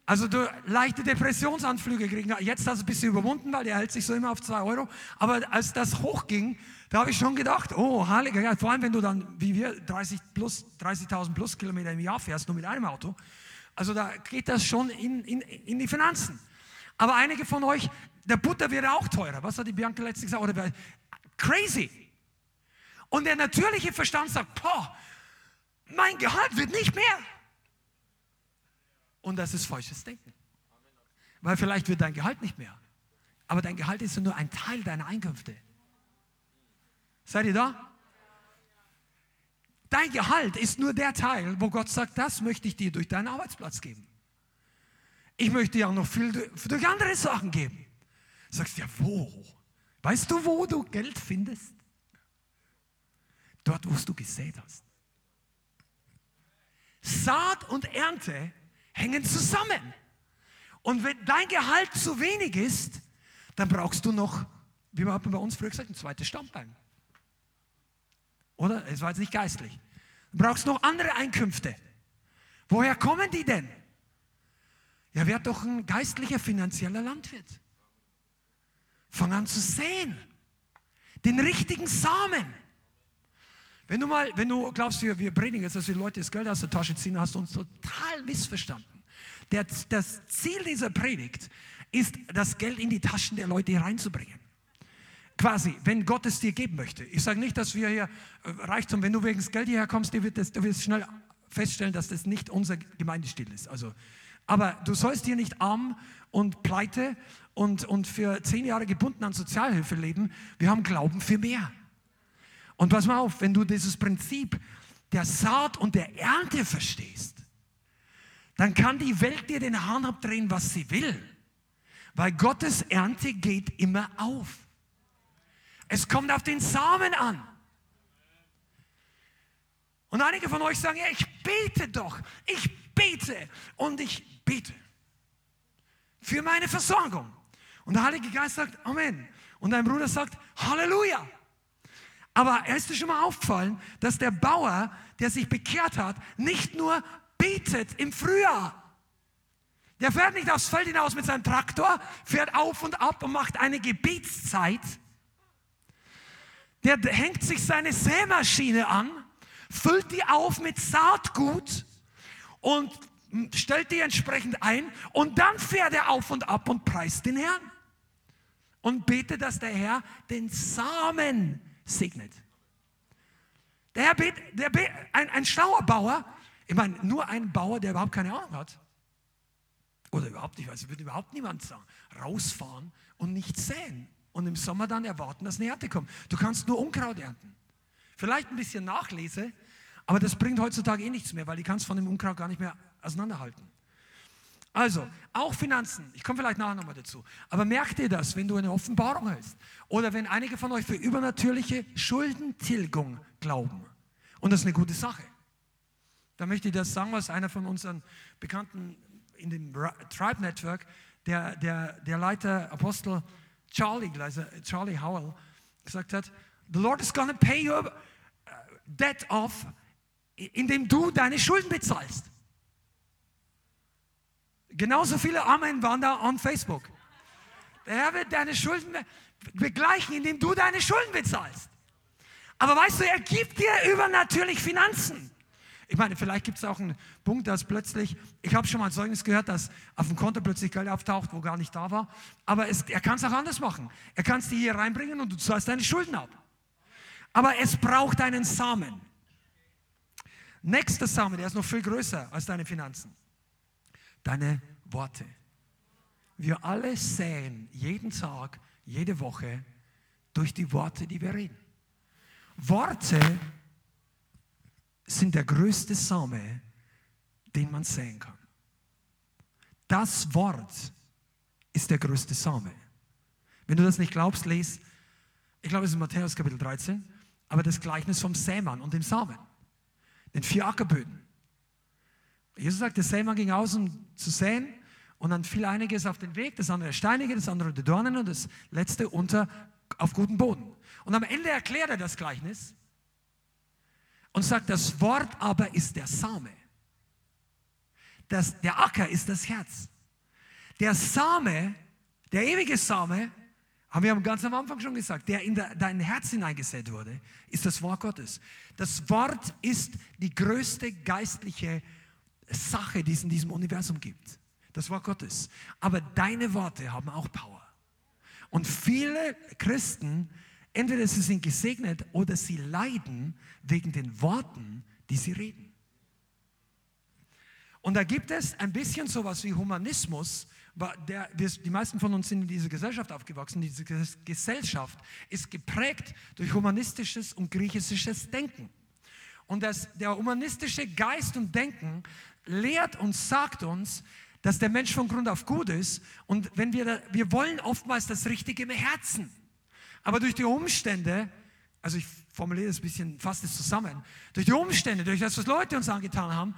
Also du leichte Depressionsanflüge kriegen. Jetzt hast du ein bisschen überwunden, weil der hält sich so immer auf zwei Euro. Aber als das hochging, da habe ich schon gedacht, oh, heiliger Geist, vor allem wenn du dann, wie wir, 30 plus, 30.000 plus Kilometer im Jahr fährst, nur mit einem Auto. Also da geht das schon in, in, in die Finanzen. Aber einige von euch, der Butter wird auch teurer. Was hat die Bianca letztens gesagt? Oder, crazy. Und der natürliche Verstand sagt, boah, mein Gehalt wird nicht mehr. Und das ist falsches Denken. Weil vielleicht wird dein Gehalt nicht mehr. Aber dein Gehalt ist nur ein Teil deiner Einkünfte. Seid ihr da? Dein Gehalt ist nur der Teil, wo Gott sagt, das möchte ich dir durch deinen Arbeitsplatz geben. Ich möchte dir auch noch viel durch andere Sachen geben. Du sagst ja, wo? Weißt du, wo du Geld findest? Dort, wo du gesät hast. Saat und Ernte hängen zusammen. Und wenn dein Gehalt zu wenig ist, dann brauchst du noch, wie man bei uns früher gesagt, ein zweites Stammbein. Oder? Es war jetzt nicht geistlich. Du brauchst noch andere Einkünfte. Woher kommen die denn? Ja, werd doch ein geistlicher, finanzieller Landwirt. Fang an zu säen. Den richtigen Samen. Wenn du mal, wenn du glaubst, wir, wir predigen jetzt, dass die Leute das Geld aus der Tasche ziehen, hast du uns total missverstanden. Der, das Ziel dieser Predigt ist, das Geld in die Taschen der Leute reinzubringen. Quasi, wenn Gott es dir geben möchte. Ich sage nicht, dass wir hier äh, Reichtum, wenn du wegen des Geld hierher kommst, du wirst, du wirst schnell feststellen, dass das nicht unser Gemeindestil ist. Also Aber du sollst hier nicht arm und pleite und, und für zehn Jahre gebunden an Sozialhilfe leben. Wir haben Glauben für mehr. Und pass mal auf, wenn du dieses Prinzip der Saat und der Ernte verstehst, dann kann die Welt dir den Hahn abdrehen, was sie will. Weil Gottes Ernte geht immer auf. Es kommt auf den Samen an. Und einige von euch sagen, ja, ich bete doch, ich bete und ich bete für meine Versorgung. Und der Heilige Geist sagt, Amen. Und dein Bruder sagt, Halleluja. Aber ist dir schon mal aufgefallen, dass der Bauer, der sich bekehrt hat, nicht nur betet im Frühjahr. Der fährt nicht aufs Feld hinaus mit seinem Traktor, fährt auf und ab und macht eine Gebetszeit. Der hängt sich seine Sämaschine an, füllt die auf mit Saatgut und stellt die entsprechend ein und dann fährt er auf und ab und preist den Herrn und betet, dass der Herr den Samen segnet. Der Herr bet, der bet, ein, ein schlauer Bauer, ich meine, nur ein Bauer, der überhaupt keine Ahnung hat, oder überhaupt nicht, also würde überhaupt niemand sagen, rausfahren und nicht säen und im Sommer dann erwarten, dass eine Ernte kommt. Du kannst nur Unkraut ernten. Vielleicht ein bisschen Nachlese, aber das bringt heutzutage eh nichts mehr, weil die kannst von dem Unkraut gar nicht mehr auseinanderhalten. Also, auch Finanzen, ich komme vielleicht nachher nochmal dazu, aber merkt ihr das, wenn du eine Offenbarung hast oder wenn einige von euch für übernatürliche Schuldentilgung glauben und das ist eine gute Sache. Da möchte ich das sagen, was einer von unseren Bekannten in dem Tribe Network, der, der, der Leiter Apostel Charlie, Charlie Howell, gesagt hat, the Lord is gonna pay your uh, debt off, indem du deine Schulden bezahlst. Genauso viele Amen waren da on Facebook. Der Herr wird deine Schulden begleichen, indem du deine Schulden bezahlst. Aber weißt du, er gibt dir übernatürlich Finanzen. Ich meine, vielleicht gibt es auch einen Punkt, dass plötzlich, ich habe schon mal ein Zeugnis gehört, dass auf dem Konto plötzlich Geld auftaucht, wo gar nicht da war. Aber es, er kann es auch anders machen. Er kann es dir hier reinbringen und du zahlst deine Schulden ab. Aber es braucht einen Samen. Nächster Samen, der ist noch viel größer als deine Finanzen. Deine Worte. Wir alle säen jeden Tag, jede Woche durch die Worte, die wir reden. Worte sind der größte Same, den man säen kann. Das Wort ist der größte Same. Wenn du das nicht glaubst, lese, ich glaube, es ist Matthäus Kapitel 13, aber das Gleichnis vom Sämann und dem Samen, den vier Ackerböden. Jesus sagt, der Sämann ging aus, um zu säen, und dann fiel einiges auf den Weg, das andere steinige, das andere die Dornen und das letzte unter auf guten Boden. Und am Ende erklärt er das Gleichnis und sagt, das Wort aber ist der Same. Das, der Acker ist das Herz. Der Same, der ewige Same, haben wir ganz am Anfang schon gesagt, der in dein Herz hineingesät wurde, ist das Wort Gottes. Das Wort ist die größte geistliche Sache, die es in diesem Universum gibt. Das Wort Gottes. Aber deine Worte haben auch Power. Und viele Christen Entweder sie sind gesegnet oder sie leiden wegen den Worten, die sie reden. Und da gibt es ein bisschen sowas wie Humanismus. Der, die meisten von uns sind in dieser Gesellschaft aufgewachsen. Diese Gesellschaft ist geprägt durch humanistisches und griechisches Denken. Und das, der humanistische Geist und Denken lehrt und sagt uns, dass der Mensch von Grund auf gut ist. Und wenn wir, wir wollen oftmals das Richtige im Herzen. Aber durch die Umstände, also ich formuliere das ein bisschen, fasse das zusammen, durch die Umstände, durch das, was Leute uns angetan haben,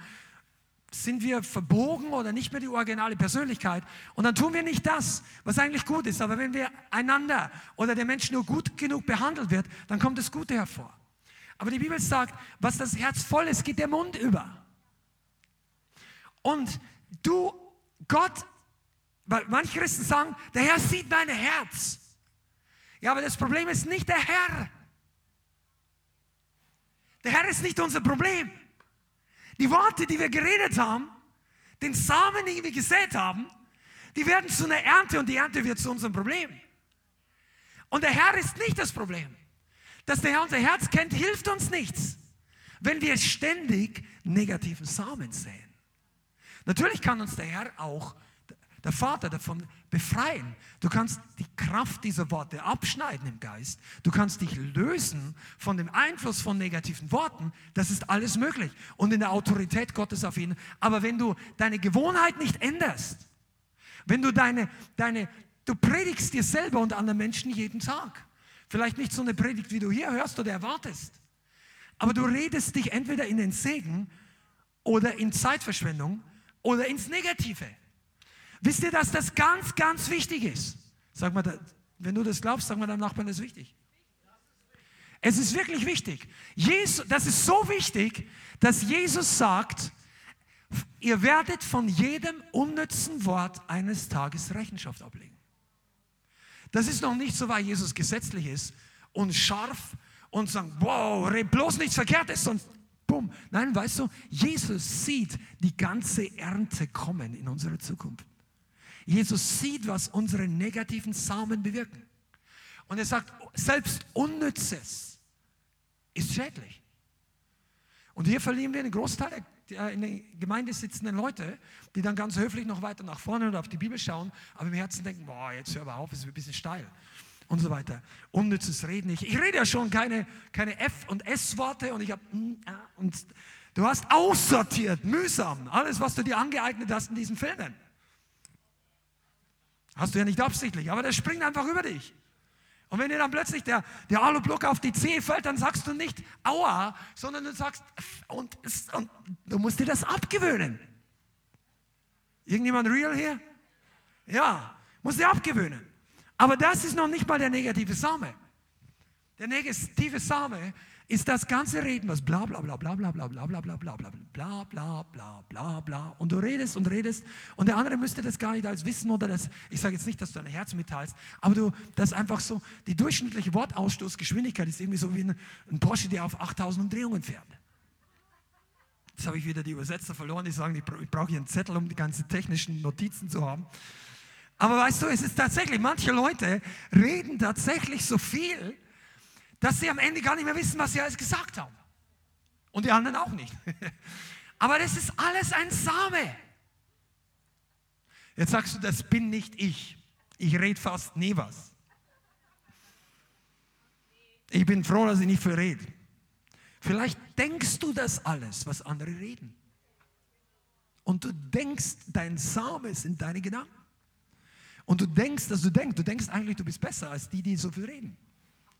sind wir verbogen oder nicht mehr die originale Persönlichkeit. Und dann tun wir nicht das, was eigentlich gut ist. Aber wenn wir einander oder der Mensch nur gut genug behandelt wird, dann kommt das Gute hervor. Aber die Bibel sagt, was das Herz voll ist, geht der Mund über. Und du, Gott, weil manche Christen sagen, der Herr sieht mein Herz. Ja, aber das Problem ist nicht der Herr. Der Herr ist nicht unser Problem. Die Worte, die wir geredet haben, den Samen, die wir gesät haben, die werden zu einer Ernte und die Ernte wird zu unserem Problem. Und der Herr ist nicht das Problem. Dass der Herr unser Herz kennt, hilft uns nichts, wenn wir ständig negativen Samen säen. Natürlich kann uns der Herr auch, der Vater, davon befreien. Du kannst die Kraft dieser Worte abschneiden im Geist. Du kannst dich lösen von dem Einfluss von negativen Worten. Das ist alles möglich. Und in der Autorität Gottes auf ihn. Aber wenn du deine Gewohnheit nicht änderst, wenn du deine, deine, du predigst dir selber und anderen Menschen jeden Tag. Vielleicht nicht so eine Predigt, wie du hier hörst oder erwartest. Aber du redest dich entweder in den Segen oder in Zeitverschwendung oder ins Negative. Wisst ihr, dass das ganz, ganz wichtig ist? Sag mal, wenn du das glaubst, sag mal deinem Nachbarn, das ist wichtig. Es ist wirklich wichtig. Jesus, das ist so wichtig, dass Jesus sagt, ihr werdet von jedem unnützen Wort eines Tages Rechenschaft ablegen. Das ist noch nicht so, weil Jesus gesetzlich ist und scharf und sagt, wow, red bloß nichts Verkehrtes, sonst bumm. Nein, weißt du, Jesus sieht die ganze Ernte kommen in unsere Zukunft. Jesus sieht, was unsere negativen Samen bewirken. Und er sagt, selbst Unnützes ist schädlich. Und hier verlieren wir einen Großteil der in der Gemeinde sitzenden Leute, die dann ganz höflich noch weiter nach vorne oder auf die Bibel schauen, aber im Herzen denken, boah, jetzt hör mal auf, es ist ein bisschen steil und so weiter. Unnützes Reden. Ich, ich rede ja schon keine, keine F- und S-Worte und ich habe und du hast aussortiert, mühsam, alles, was du dir angeeignet hast in diesen Filmen. Hast du ja nicht absichtlich, aber das springt einfach über dich. Und wenn dir dann plötzlich der, der Alublock auf die Zehe fällt, dann sagst du nicht Aua, sondern du sagst, und, und du musst dir das abgewöhnen. Irgendjemand real hier? Ja, musst dir abgewöhnen. Aber das ist noch nicht mal der negative Same. Der negative Same ist das ganze Reden, was bla bla bla bla bla bla bla bla bla bla bla bla bla bla bla bla und du redest und redest und der andere müsste das gar nicht als wissen oder das, ich sage jetzt nicht, dass du dein Herz mitteilst, aber du, das einfach so, die durchschnittliche Wortausstoßgeschwindigkeit ist irgendwie so wie ein, Porsche, der auf 8000 Umdrehungen fährt. Jetzt habe ich wieder die Übersetzer verloren, die sagen, ich brauche hier einen Zettel, um die ganzen technischen Notizen zu haben. Aber weißt du, es ist tatsächlich, manche Leute reden tatsächlich so viel, dass sie am Ende gar nicht mehr wissen, was sie alles gesagt haben. Und die anderen auch nicht. Aber das ist alles ein Same. Jetzt sagst du, das bin nicht ich. Ich rede fast nie was. Ich bin froh, dass ich nicht viel rede. Vielleicht denkst du das alles, was andere reden. Und du denkst, dein Same sind deine Gedanken. Und du denkst, dass du denkst, du denkst eigentlich, du bist besser als die, die so viel reden.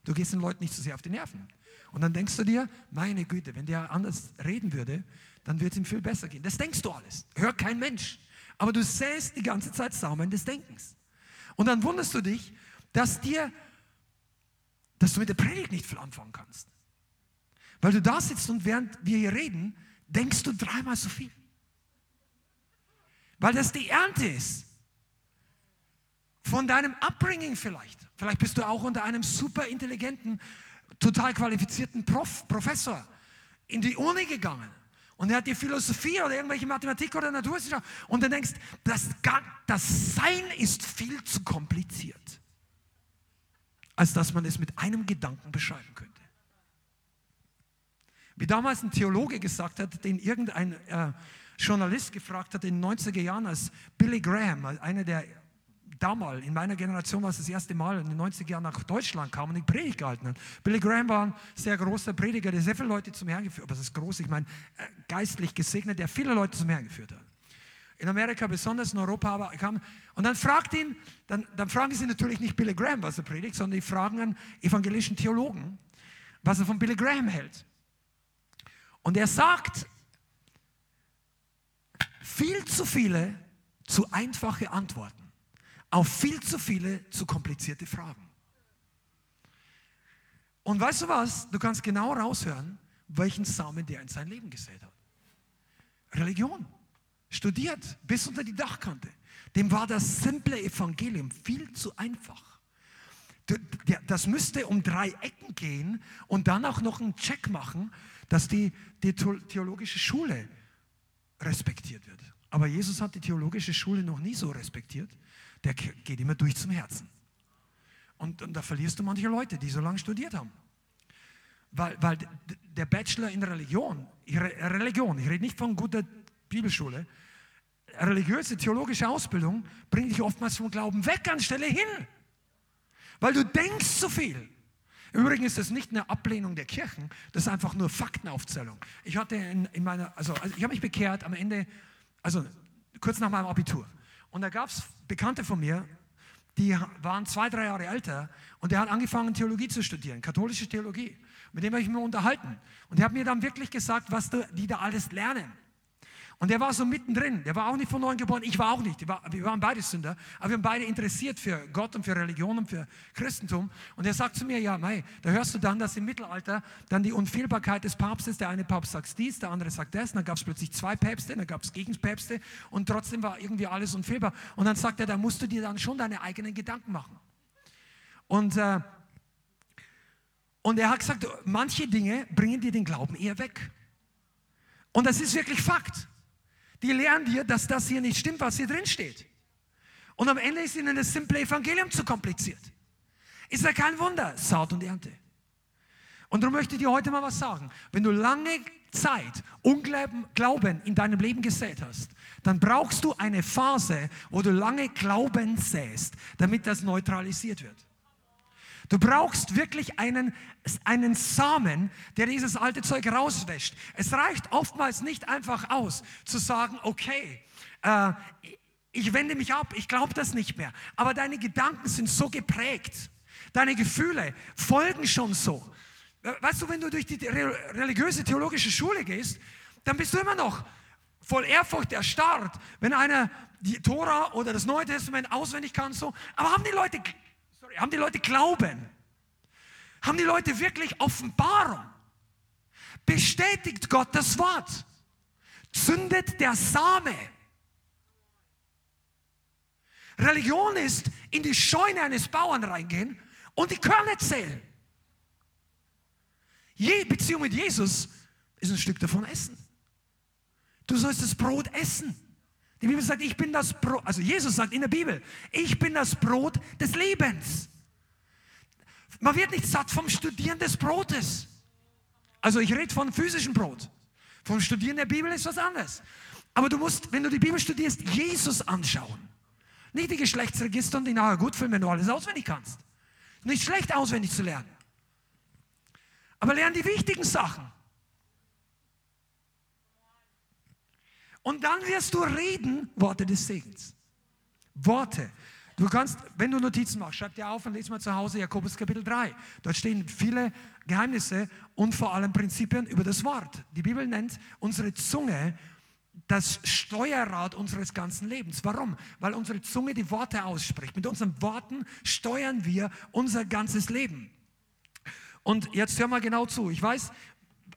Du gehst den Leuten nicht so sehr auf die Nerven. Und dann denkst du dir, meine Güte, wenn der anders reden würde, dann wird es ihm viel besser gehen. Das denkst du alles. Hört kein Mensch. Aber du säst die ganze Zeit Samen des Denkens. Und dann wunderst du dich, dass dir, dass du mit der Predigt nicht viel anfangen kannst. Weil du da sitzt und während wir hier reden, denkst du dreimal so viel. Weil das die Ernte ist. Von deinem Upbringing vielleicht. Vielleicht bist du auch unter einem super intelligenten, total qualifizierten Prof, Professor in die Uni gegangen. Und er hat die Philosophie oder irgendwelche Mathematik oder Naturwissenschaft. Und du denkst, das, das Sein ist viel zu kompliziert, als dass man es mit einem Gedanken beschreiben könnte. Wie damals ein Theologe gesagt hat, den irgendein äh, Journalist gefragt hat in den 90er Jahren, als Billy Graham, einer der damals, in meiner Generation war es das erste Mal in den 90er Jahren nach Deutschland kam und die Predigt gehalten hat. Billy Graham war ein sehr großer Prediger, der sehr viele Leute zum Herrn geführt hat. Das ist groß, ich meine, äh, geistlich gesegnet, der viele Leute zum Herrn geführt hat. In Amerika besonders, in Europa aber kam. Und dann fragt ihn, dann, dann fragen sie natürlich nicht Billy Graham, was er predigt, sondern die fragen einen evangelischen Theologen, was er von Billy Graham hält. Und er sagt, viel zu viele zu einfache Antworten auf viel zu viele zu komplizierte Fragen. Und weißt du was? Du kannst genau raushören, welchen Samen der in sein Leben gesät hat. Religion. Studiert bis unter die Dachkante. Dem war das simple Evangelium viel zu einfach. Das müsste um drei Ecken gehen und dann auch noch einen Check machen, dass die, die theologische Schule respektiert wird. Aber Jesus hat die theologische Schule noch nie so respektiert der geht immer durch zum Herzen. Und, und da verlierst du manche Leute, die so lange studiert haben. Weil, weil der Bachelor in Religion, Religion, ich rede nicht von guter Bibelschule, religiöse, theologische Ausbildung bringt dich oftmals vom Glauben weg anstelle hin. Weil du denkst zu viel. Übrigens ist das nicht eine Ablehnung der Kirchen, das ist einfach nur Faktenaufzählung. Ich hatte in, in meiner, also, also ich habe mich bekehrt am Ende, also kurz nach meinem Abitur. Und da gab es Bekannte von mir, die waren zwei, drei Jahre älter und der hat angefangen, Theologie zu studieren, katholische Theologie. Mit dem habe ich mich unterhalten. Und der hat mir dann wirklich gesagt, was die da alles lernen. Und der war so mittendrin. Der war auch nicht von neuem geboren. Ich war auch nicht. Wir waren beide Sünder. Aber wir waren beide interessiert für Gott und für Religion und für Christentum. Und er sagt zu mir, ja, mei, da hörst du dann, dass im Mittelalter dann die Unfehlbarkeit des Papstes, der eine Papst sagt dies, der andere sagt das. Und dann gab es plötzlich zwei Päpste, dann gab es Gegenpäpste. Und trotzdem war irgendwie alles unfehlbar. Und dann sagt er, da musst du dir dann schon deine eigenen Gedanken machen. Und, äh, und er hat gesagt, manche Dinge bringen dir den Glauben eher weg. Und das ist wirklich Fakt die lernen dir, dass das hier nicht stimmt, was hier drin steht. Und am Ende ist ihnen das simple Evangelium zu kompliziert. Ist ja kein Wunder, Saat und Ernte. Und darum möchte ich dir heute mal was sagen. Wenn du lange Zeit Unglauben in deinem Leben gesät hast, dann brauchst du eine Phase, wo du lange Glauben säst, damit das neutralisiert wird. Du brauchst wirklich einen, einen Samen, der dieses alte Zeug rauswäscht. Es reicht oftmals nicht einfach aus, zu sagen, okay, äh, ich wende mich ab, ich glaube das nicht mehr. Aber deine Gedanken sind so geprägt. Deine Gefühle folgen schon so. Weißt du, wenn du durch die religiöse theologische Schule gehst, dann bist du immer noch voll Ehrfurcht erstarrt, wenn einer die Tora oder das Neue Testament auswendig kann. So. Aber haben die Leute haben die Leute Glauben? Haben die Leute wirklich Offenbarung? Bestätigt Gott das Wort? Zündet der Same? Religion ist in die Scheune eines Bauern reingehen und die Körner zählen. Je Beziehung mit Jesus ist ein Stück davon essen. Du sollst das Brot essen. Die Bibel sagt, ich bin das Brot, also Jesus sagt in der Bibel, ich bin das Brot des Lebens. Man wird nicht satt vom Studieren des Brotes. Also ich rede von physischem Brot. Vom Studieren der Bibel ist was anderes. Aber du musst, wenn du die Bibel studierst, Jesus anschauen. Nicht die Geschlechtsregister und die nachher gut filmen, wenn du alles auswendig kannst. Nicht schlecht auswendig zu lernen. Aber lern die wichtigen Sachen. Und dann wirst du reden, Worte des Segens. Worte. Du kannst, wenn du Notizen machst, schreib dir auf und lese mal zu Hause Jakobus Kapitel 3. Dort stehen viele Geheimnisse und vor allem Prinzipien über das Wort. Die Bibel nennt unsere Zunge das Steuerrad unseres ganzen Lebens. Warum? Weil unsere Zunge die Worte ausspricht. Mit unseren Worten steuern wir unser ganzes Leben. Und jetzt hör mal genau zu. Ich weiß,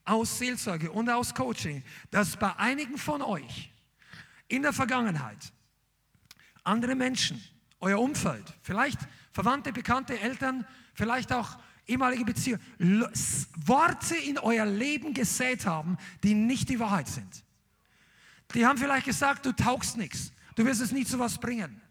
aus Seelsorge und aus Coaching, dass bei einigen von euch in der Vergangenheit andere Menschen, euer Umfeld, vielleicht Verwandte, Bekannte, Eltern, vielleicht auch ehemalige Beziehungen, Worte in euer Leben gesät haben, die nicht die Wahrheit sind. Die haben vielleicht gesagt, du taugst nichts, du wirst es nie zu was bringen.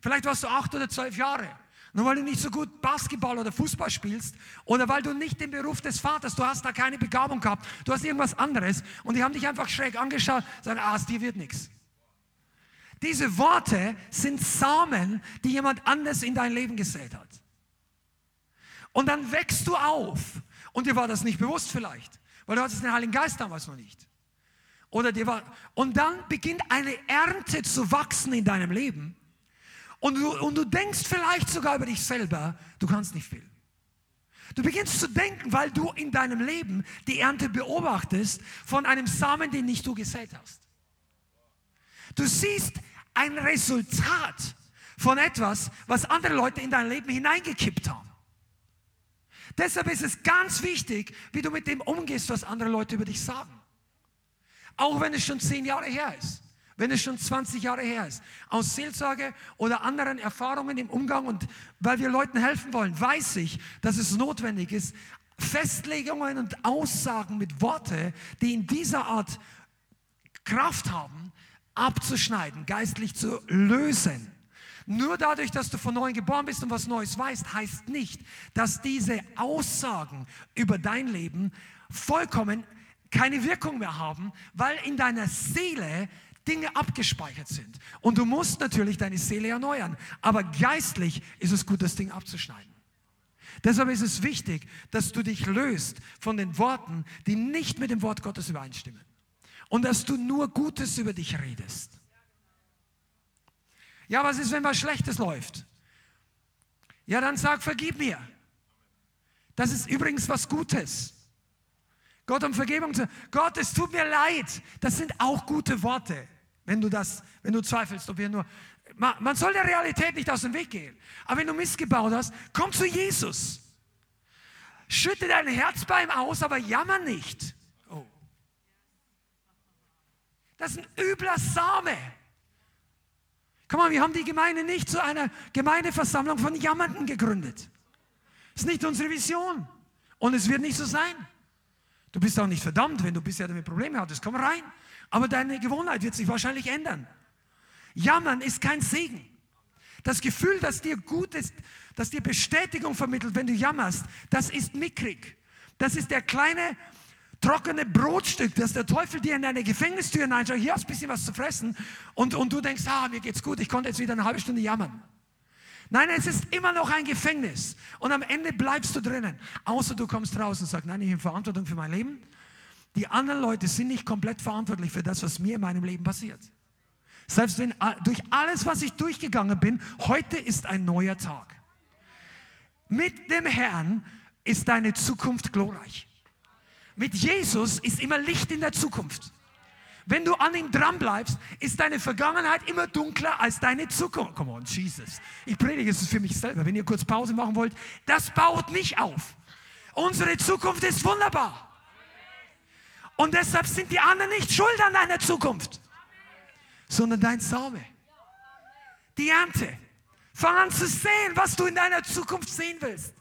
Vielleicht warst du acht oder zwölf Jahre nur weil du nicht so gut Basketball oder Fußball spielst oder weil du nicht den Beruf des Vaters, du hast da keine Begabung gehabt, du hast irgendwas anderes und die haben dich einfach schräg angeschaut, sagen, ah, aus dir wird nichts. Diese Worte sind Samen, die jemand anders in dein Leben gesät hat. Und dann wächst du auf und dir war das nicht bewusst vielleicht, weil du hattest den Heiligen Geist damals noch nicht. Oder dir war, und dann beginnt eine Ernte zu wachsen in deinem Leben und du, und du denkst vielleicht sogar über dich selber, du kannst nicht viel. Du beginnst zu denken, weil du in deinem Leben die Ernte beobachtest von einem Samen, den nicht du gesät hast. Du siehst ein Resultat von etwas, was andere Leute in dein Leben hineingekippt haben. Deshalb ist es ganz wichtig, wie du mit dem umgehst, was andere Leute über dich sagen. Auch wenn es schon zehn Jahre her ist wenn es schon 20 Jahre her ist. Aus Seelsorge oder anderen Erfahrungen im Umgang und weil wir Leuten helfen wollen, weiß ich, dass es notwendig ist, Festlegungen und Aussagen mit Worte, die in dieser Art Kraft haben, abzuschneiden, geistlich zu lösen. Nur dadurch, dass du von neuem geboren bist und was Neues weißt, heißt nicht, dass diese Aussagen über dein Leben vollkommen keine Wirkung mehr haben, weil in deiner Seele Dinge abgespeichert sind. Und du musst natürlich deine Seele erneuern. Aber geistlich ist es gut, das Ding abzuschneiden. Deshalb ist es wichtig, dass du dich löst von den Worten, die nicht mit dem Wort Gottes übereinstimmen. Und dass du nur Gutes über dich redest. Ja, was ist, wenn was Schlechtes läuft? Ja, dann sag, vergib mir. Das ist übrigens was Gutes. Gott um Vergebung zu. Gott, es tut mir leid. Das sind auch gute Worte, wenn du das, wenn du zweifelst, ob wir nur. Man, soll der Realität nicht aus dem Weg gehen. Aber wenn du Mist gebaut hast, komm zu Jesus. Schütte dein Herz bei ihm aus, aber jammer nicht. Oh. Das ist ein übler Same. Komm mal, wir haben die Gemeinde nicht zu einer Gemeindeversammlung von Jammernden gegründet. Das ist nicht unsere Vision. Und es wird nicht so sein. Du bist auch nicht verdammt, wenn du bisher damit Probleme hattest. Komm rein. Aber deine Gewohnheit wird sich wahrscheinlich ändern. Jammern ist kein Segen. Das Gefühl, dass dir gut ist, dass dir Bestätigung vermittelt, wenn du jammerst, das ist mickrig. Das ist der kleine trockene Brotstück, das der Teufel dir in deine Gefängnistür hineinschaut. Hier hast du ein bisschen was zu fressen und, und du denkst, ah, mir geht's gut, ich konnte jetzt wieder eine halbe Stunde jammern. Nein, es ist immer noch ein Gefängnis. Und am Ende bleibst du drinnen. Außer du kommst raus und sagst, nein, ich habe Verantwortung für mein Leben. Die anderen Leute sind nicht komplett verantwortlich für das, was mir in meinem Leben passiert. Selbst wenn durch alles, was ich durchgegangen bin, heute ist ein neuer Tag. Mit dem Herrn ist deine Zukunft glorreich. Mit Jesus ist immer Licht in der Zukunft. Wenn du an ihm dran bleibst, ist deine Vergangenheit immer dunkler als deine Zukunft. Come on, Jesus. Ich predige es für mich selber. Wenn ihr kurz Pause machen wollt, das baut mich auf. Unsere Zukunft ist wunderbar. Und deshalb sind die anderen nicht schuld an deiner Zukunft, sondern dein Same. Die Ernte. Fang an zu sehen, was du in deiner Zukunft sehen willst.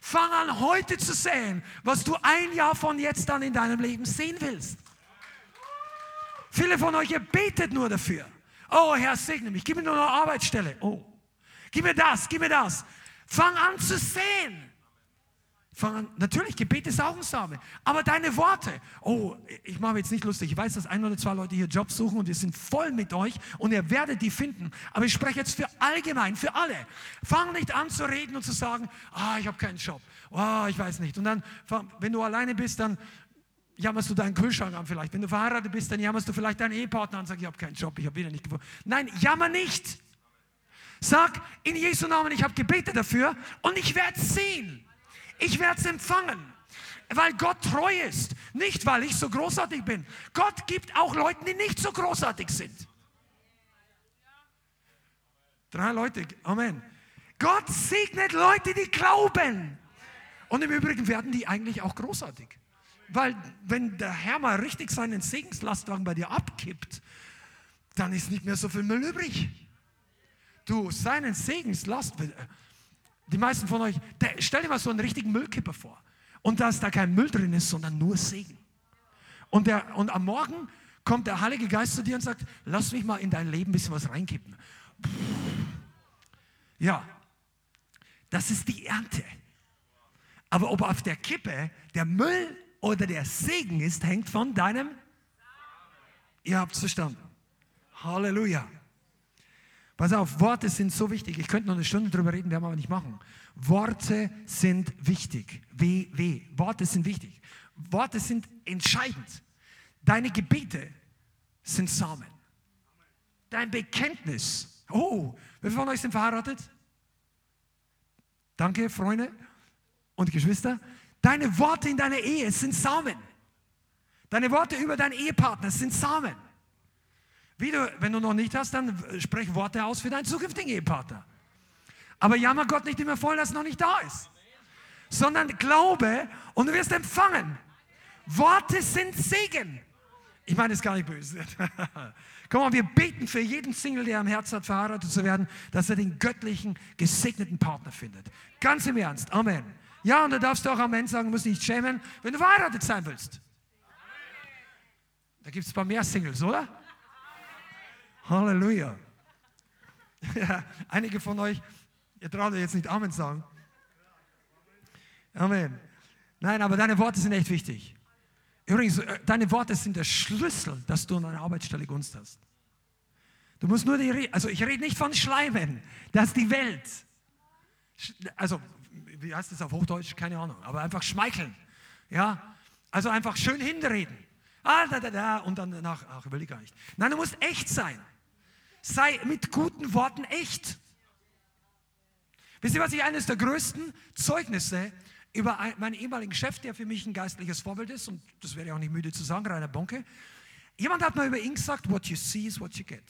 Fang an heute zu sehen, was du ein Jahr von jetzt an in deinem Leben sehen willst. Viele von euch, ihr betet nur dafür. Oh, Herr, segne mich. Gib mir nur eine Arbeitsstelle. Oh, gib mir das, gib mir das. Fang an zu sehen. Fang an. Natürlich, Gebet ist auch ein Same. Aber deine Worte. Oh, ich mache mir jetzt nicht lustig. Ich weiß, dass ein oder zwei Leute hier Jobs suchen und wir sind voll mit euch und ihr werdet die finden. Aber ich spreche jetzt für allgemein, für alle. Fang nicht an zu reden und zu sagen, ah, ich habe keinen Job. Oh, ich weiß nicht. Und dann, wenn du alleine bist, dann jammerst du deinen Kühlschrank an vielleicht. Wenn du verheiratet bist, dann jammerst du vielleicht deinen Ehepartner an und sagst, ich habe keinen Job, ich habe wieder nicht gefunden. Nein, jammer nicht. Sag in Jesu Namen, ich habe gebetet dafür und ich werde es sehen. Ich werde es empfangen. Weil Gott treu ist. Nicht, weil ich so großartig bin. Gott gibt auch Leuten, die nicht so großartig sind. Drei Leute, Amen. Gott segnet Leute, die glauben. Und im Übrigen werden die eigentlich auch großartig. Weil wenn der Herr mal richtig seinen Segenslastwagen bei dir abkippt, dann ist nicht mehr so viel Müll übrig. Du, seinen Segenslast, die meisten von euch, der, stell dir mal so einen richtigen Müllkipper vor. Und dass da kein Müll drin ist, sondern nur Segen. Und, der, und am Morgen kommt der Heilige Geist zu dir und sagt, lass mich mal in dein Leben ein bisschen was reinkippen. Ja, das ist die Ernte. Aber ob auf der Kippe der Müll oder der Segen ist, hängt von deinem. Ihr habt es verstanden. Halleluja. Pass auf, Worte sind so wichtig. Ich könnte noch eine Stunde drüber reden, werden wir aber nicht machen. Worte sind wichtig. W, W. Worte sind wichtig. Worte sind entscheidend. Deine Gebete sind Samen. Dein Bekenntnis. Oh, wer von euch sind verheiratet? Danke, Freunde und Geschwister. Deine Worte in deiner Ehe sind Samen. Deine Worte über deinen Ehepartner sind Samen. Wie du, wenn du noch nicht hast, dann sprech Worte aus für deinen zukünftigen Ehepartner. Aber jammer Gott nicht immer voll, dass er noch nicht da ist. Sondern glaube und du wirst empfangen. Worte sind Segen. Ich meine es gar nicht böse. Komm mal, wir beten für jeden Single, der am Herzen hat, verheiratet zu werden, dass er den göttlichen, gesegneten Partner findet. Ganz im Ernst. Amen. Ja, und da darfst du auch Amen sagen, musst nicht schämen, wenn du verheiratet sein willst. Da gibt es ein paar mehr Singles, oder? Halleluja. Ja, einige von euch, ihr traut euch jetzt nicht Amen sagen. Amen. Nein, aber deine Worte sind echt wichtig. Übrigens, äh, deine Worte sind der Schlüssel, dass du an deiner Arbeitsstelle Gunst hast. Du musst nur die, also ich rede nicht von Schleimen, das ist die Welt. Also, wie heißt das auf Hochdeutsch? Keine Ahnung, aber einfach schmeicheln. Ja, also einfach schön hinreden. Ah, da, da, da, und dann danach, ach, überleg gar nicht. Nein, du musst echt sein. Sei mit guten Worten echt. Wisst ihr, was ich eines der größten Zeugnisse über meinen ehemaligen Chef, der für mich ein geistliches Vorbild ist, und das werde ich auch nicht müde zu sagen, Rainer Bonke. Jemand hat mal über ihn gesagt, what you see is what you get.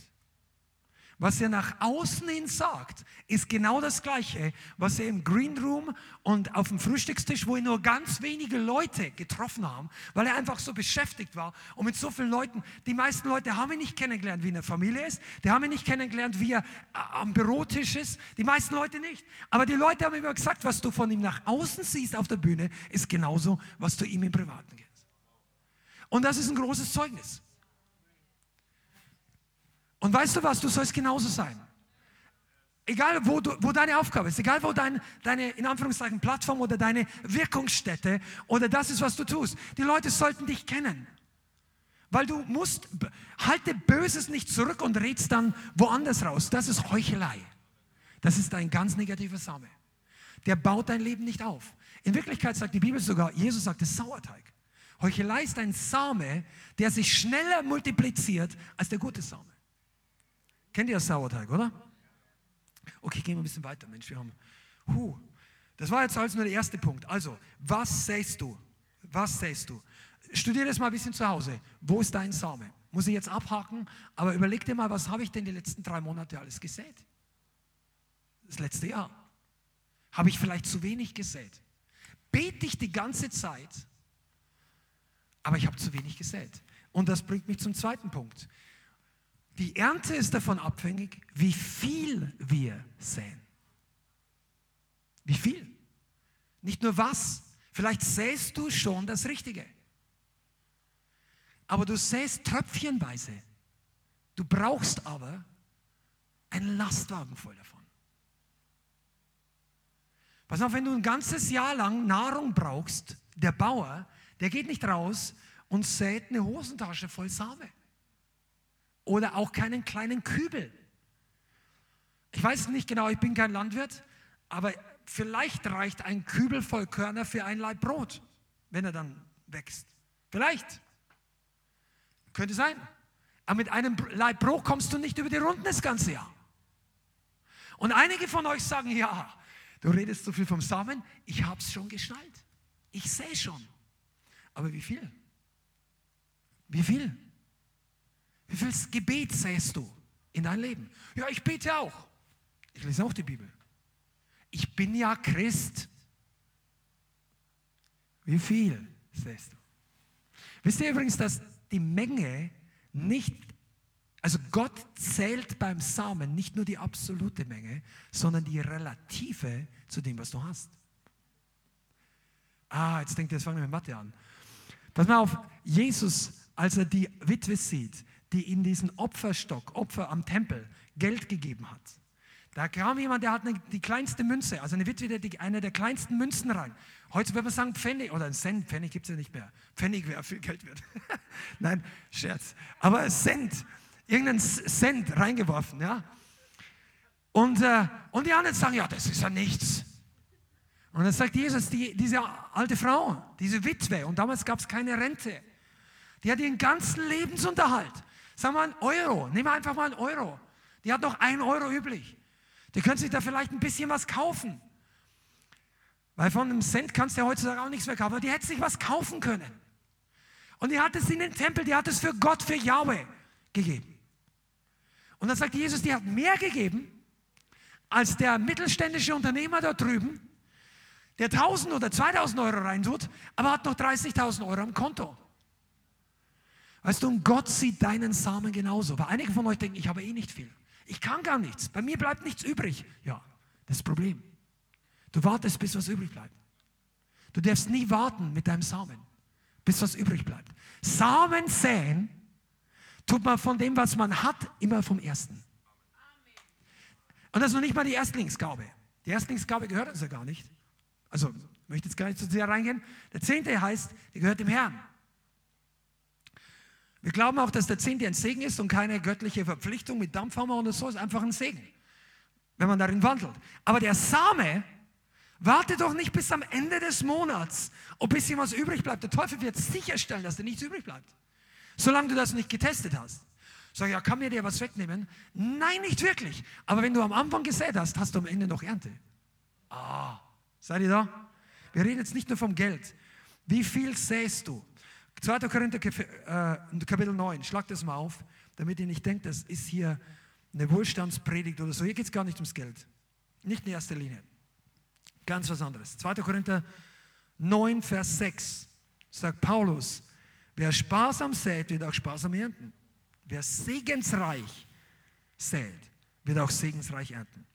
Was er nach außen hin sagt, ist genau das Gleiche, was er im Green Room und auf dem Frühstückstisch, wo ihn nur ganz wenige Leute getroffen haben, weil er einfach so beschäftigt war und mit so vielen Leuten. Die meisten Leute haben ihn nicht kennengelernt, wie er in der Familie ist. Die haben ihn nicht kennengelernt, wie er äh, am Bürotisch ist. Die meisten Leute nicht. Aber die Leute haben immer gesagt, was du von ihm nach außen siehst auf der Bühne, ist genauso, was du ihm im Privaten gibst. Und das ist ein großes Zeugnis. Und weißt du was, du sollst genauso sein. Egal, wo, du, wo deine Aufgabe ist, egal, wo dein, deine, in Anführungszeichen, Plattform oder deine Wirkungsstätte oder das ist, was du tust. Die Leute sollten dich kennen. Weil du musst, halte Böses nicht zurück und redst dann woanders raus. Das ist Heuchelei. Das ist ein ganz negativer Same. Der baut dein Leben nicht auf. In Wirklichkeit sagt die Bibel sogar, Jesus sagt, es Sauerteig. Heuchelei ist ein Same, der sich schneller multipliziert als der gute Same. Kennt ihr Sauerteig, oder? Okay, gehen wir ein bisschen weiter, Mensch. Wir haben, huh, das war jetzt also nur der erste Punkt. Also, was säst du? Was säst du? Studier das mal ein bisschen zu Hause. Wo ist dein Same? Muss ich jetzt abhaken, aber überleg dir mal, was habe ich denn die letzten drei Monate alles gesät? Das letzte Jahr. Habe ich vielleicht zu wenig gesät? Bete ich die ganze Zeit, aber ich habe zu wenig gesät. Und das bringt mich zum zweiten Punkt. Die Ernte ist davon abhängig, wie viel wir säen. Wie viel? Nicht nur was. Vielleicht säst du schon das Richtige. Aber du säst tröpfchenweise. Du brauchst aber einen Lastwagen voll davon. Pass auf, wenn du ein ganzes Jahr lang Nahrung brauchst, der Bauer, der geht nicht raus und sät eine Hosentasche voll Same oder auch keinen kleinen Kübel. Ich weiß nicht genau, ich bin kein Landwirt, aber vielleicht reicht ein Kübel voll Körner für ein Laib Brot, wenn er dann wächst. Vielleicht. Könnte sein. Aber mit einem Laib Brot kommst du nicht über die Runden das ganze Jahr. Und einige von euch sagen, ja, du redest so viel vom Samen, ich habe es schon geschnallt. Ich sehe schon. Aber wie viel? Wie viel? Wie viel Gebet säst du in dein Leben? Ja, ich bete auch. Ich lese auch die Bibel. Ich bin ja Christ. Wie viel säst du? Wisst ihr übrigens, dass die Menge nicht, also Gott zählt beim Samen nicht nur die absolute Menge, sondern die relative zu dem, was du hast. Ah, jetzt denkt ihr, jetzt fangen wir mit Mathe an. Pass mal auf, Jesus, als er die Witwe sieht, die in diesen Opferstock, Opfer am Tempel, Geld gegeben hat. Da kam jemand, der hat eine, die kleinste Münze, also eine Witwe, die, eine der kleinsten Münzen rein. Heute würde man sagen Pfennig, oder ein Cent, Pfennig gibt es ja nicht mehr. Pfennig wäre viel Geld wert. Nein, Scherz. Aber Cent, irgendeinen Cent reingeworfen, ja. Und, äh, und die anderen sagen, ja, das ist ja nichts. Und dann sagt Jesus, die, diese alte Frau, diese Witwe, und damals gab es keine Rente, die hat ihren ganzen Lebensunterhalt Sag mal einen Euro, nimm einfach mal einen Euro. Die hat noch einen Euro übrig. Die könnte sich da vielleicht ein bisschen was kaufen. Weil von einem Cent kannst du ja heutzutage auch nichts mehr kaufen. Aber die hätte sich was kaufen können. Und die hat es in den Tempel, die hat es für Gott, für Yahweh gegeben. Und dann sagt Jesus, die hat mehr gegeben als der mittelständische Unternehmer da drüben, der 1000 oder 2000 Euro reintut, aber hat noch 30.000 Euro am Konto. Weißt du, und Gott sieht deinen Samen genauso. Weil einige von euch denken, ich habe eh nicht viel. Ich kann gar nichts. Bei mir bleibt nichts übrig. Ja, das Problem. Du wartest, bis was übrig bleibt. Du darfst nie warten mit deinem Samen, bis was übrig bleibt. Samen säen tut man von dem, was man hat, immer vom Ersten. Und das ist noch nicht mal die Erstlingsgabe. Die Erstlingsgabe gehört uns ja gar nicht. Also, ich möchte jetzt gar nicht zu sehr reingehen. Der Zehnte heißt, der gehört dem Herrn. Wir glauben auch, dass der Zehnte ein Segen ist und keine göttliche Verpflichtung mit Dampfhammer und so, ist einfach ein Segen, wenn man darin wandelt. Aber der Same, warte doch nicht bis am Ende des Monats, ob bisschen was übrig bleibt. Der Teufel wird sicherstellen, dass dir nichts übrig bleibt, solange du das nicht getestet hast. Sag ja, kann mir dir was wegnehmen? Nein, nicht wirklich. Aber wenn du am Anfang gesät hast, hast du am Ende noch Ernte. Ah, seid ihr da? Wir reden jetzt nicht nur vom Geld. Wie viel säst du? 2. Korinther äh, Kapitel 9, schlag das mal auf, damit ihr nicht denkt, das ist hier eine Wohlstandspredigt oder so. Hier geht es gar nicht ums Geld. Nicht in erster Linie. Ganz was anderes. 2. Korinther 9, Vers 6 sagt Paulus, wer sparsam sät, wird auch sparsam ernten. Wer segensreich sät, wird auch segensreich ernten.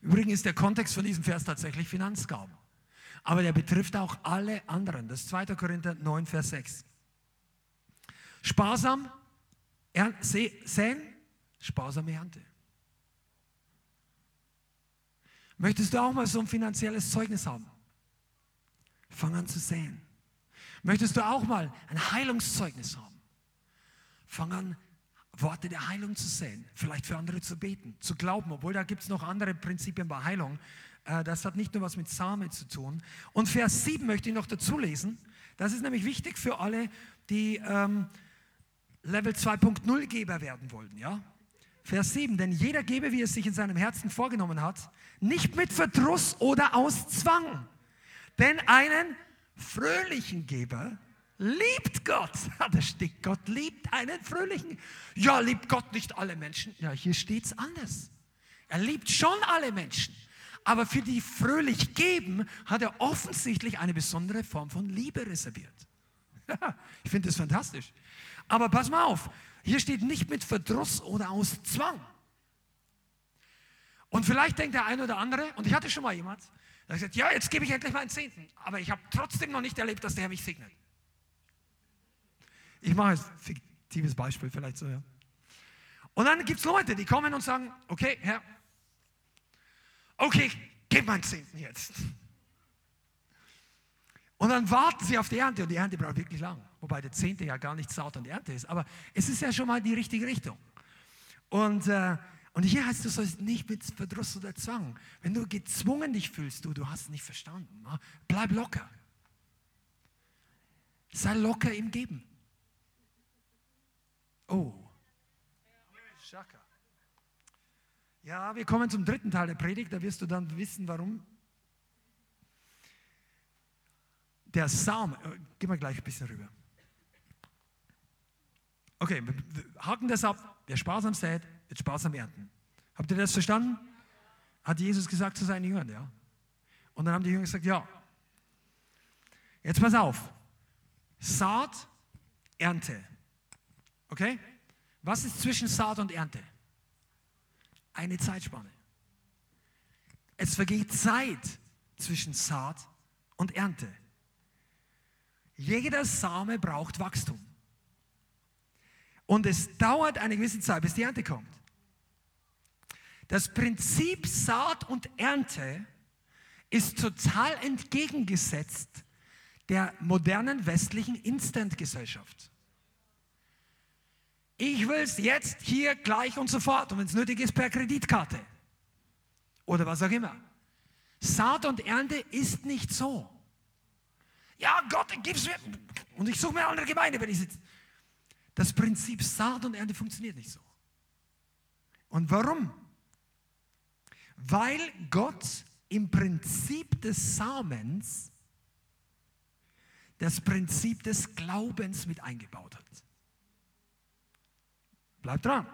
Übrigens ist der Kontext von diesem Vers tatsächlich Finanzgaben. Aber der betrifft auch alle anderen. Das ist 2. Korinther 9, Vers 6. Sparsam säen, sparsame Ernte. Möchtest du auch mal so ein finanzielles Zeugnis haben? Fang an zu säen. Möchtest du auch mal ein Heilungszeugnis haben? Fang an, Worte der Heilung zu säen, vielleicht für andere zu beten, zu glauben, obwohl da gibt es noch andere Prinzipien bei Heilung, das hat nicht nur was mit Samen zu tun. Und Vers 7 möchte ich noch dazu lesen. Das ist nämlich wichtig für alle, die ähm, Level 2.0 Geber werden wollen. Ja? Vers 7, denn jeder gebe, wie es sich in seinem Herzen vorgenommen hat, nicht mit Verdruss oder aus Zwang. Denn einen fröhlichen Geber liebt Gott. Da steht, Gott liebt einen fröhlichen. Ja, liebt Gott nicht alle Menschen? Ja, hier steht es anders. Er liebt schon alle Menschen. Aber für die fröhlich geben, hat er offensichtlich eine besondere Form von Liebe reserviert. ich finde das fantastisch. Aber pass mal auf, hier steht nicht mit Verdruss oder aus Zwang. Und vielleicht denkt der eine oder andere, und ich hatte schon mal jemand, der sagt, ja, jetzt gebe ich endlich mal einen Zehnten, aber ich habe trotzdem noch nicht erlebt, dass der Herr mich segnet. Ich mache ein fiktives Beispiel vielleicht so, ja. Und dann gibt es Leute, die kommen und sagen, okay, Herr, okay, gib meinen Zehnten jetzt. Und dann warten sie auf die Ernte und die Ernte braucht wirklich lang. Wobei der Zehnte ja gar nicht Saat und Ernte ist. Aber es ist ja schon mal die richtige Richtung. Und, äh, und hier heißt es, du sollst nicht mit Verdruss oder Zwang. Wenn du gezwungen dich fühlst, du, du hast nicht verstanden. Ne? Bleib locker. Sei locker im Geben. Oh. Schaka. Ja, wir kommen zum dritten Teil der Predigt, da wirst du dann wissen, warum. Der Samen, äh, gehen wir gleich ein bisschen rüber. Okay, haken das ab. Wer sparsam sät, wird sparsam ernten. Habt ihr das verstanden? Hat Jesus gesagt zu seinen Jüngern, ja. Und dann haben die Jünger gesagt, ja. Jetzt pass auf. Saat, Ernte. Okay? Was ist zwischen Saat und Ernte? Eine Zeitspanne. Es vergeht Zeit zwischen Saat und Ernte. Jeder Same braucht Wachstum. Und es dauert eine gewisse Zeit, bis die Ernte kommt. Das Prinzip Saat und Ernte ist total entgegengesetzt der modernen westlichen Instant-Gesellschaft. Ich will es jetzt, hier, gleich und sofort. Und wenn es nötig ist, per Kreditkarte. Oder was auch immer. Saat und Ernte ist nicht so. Ja, Gott, gib's mir. Und ich suche mir eine andere Gemeinde, wenn ich sitze. Das Prinzip Saat und Ernte funktioniert nicht so. Und warum? Weil Gott im Prinzip des Samens das Prinzip des Glaubens mit eingebaut hat. Bleib dran.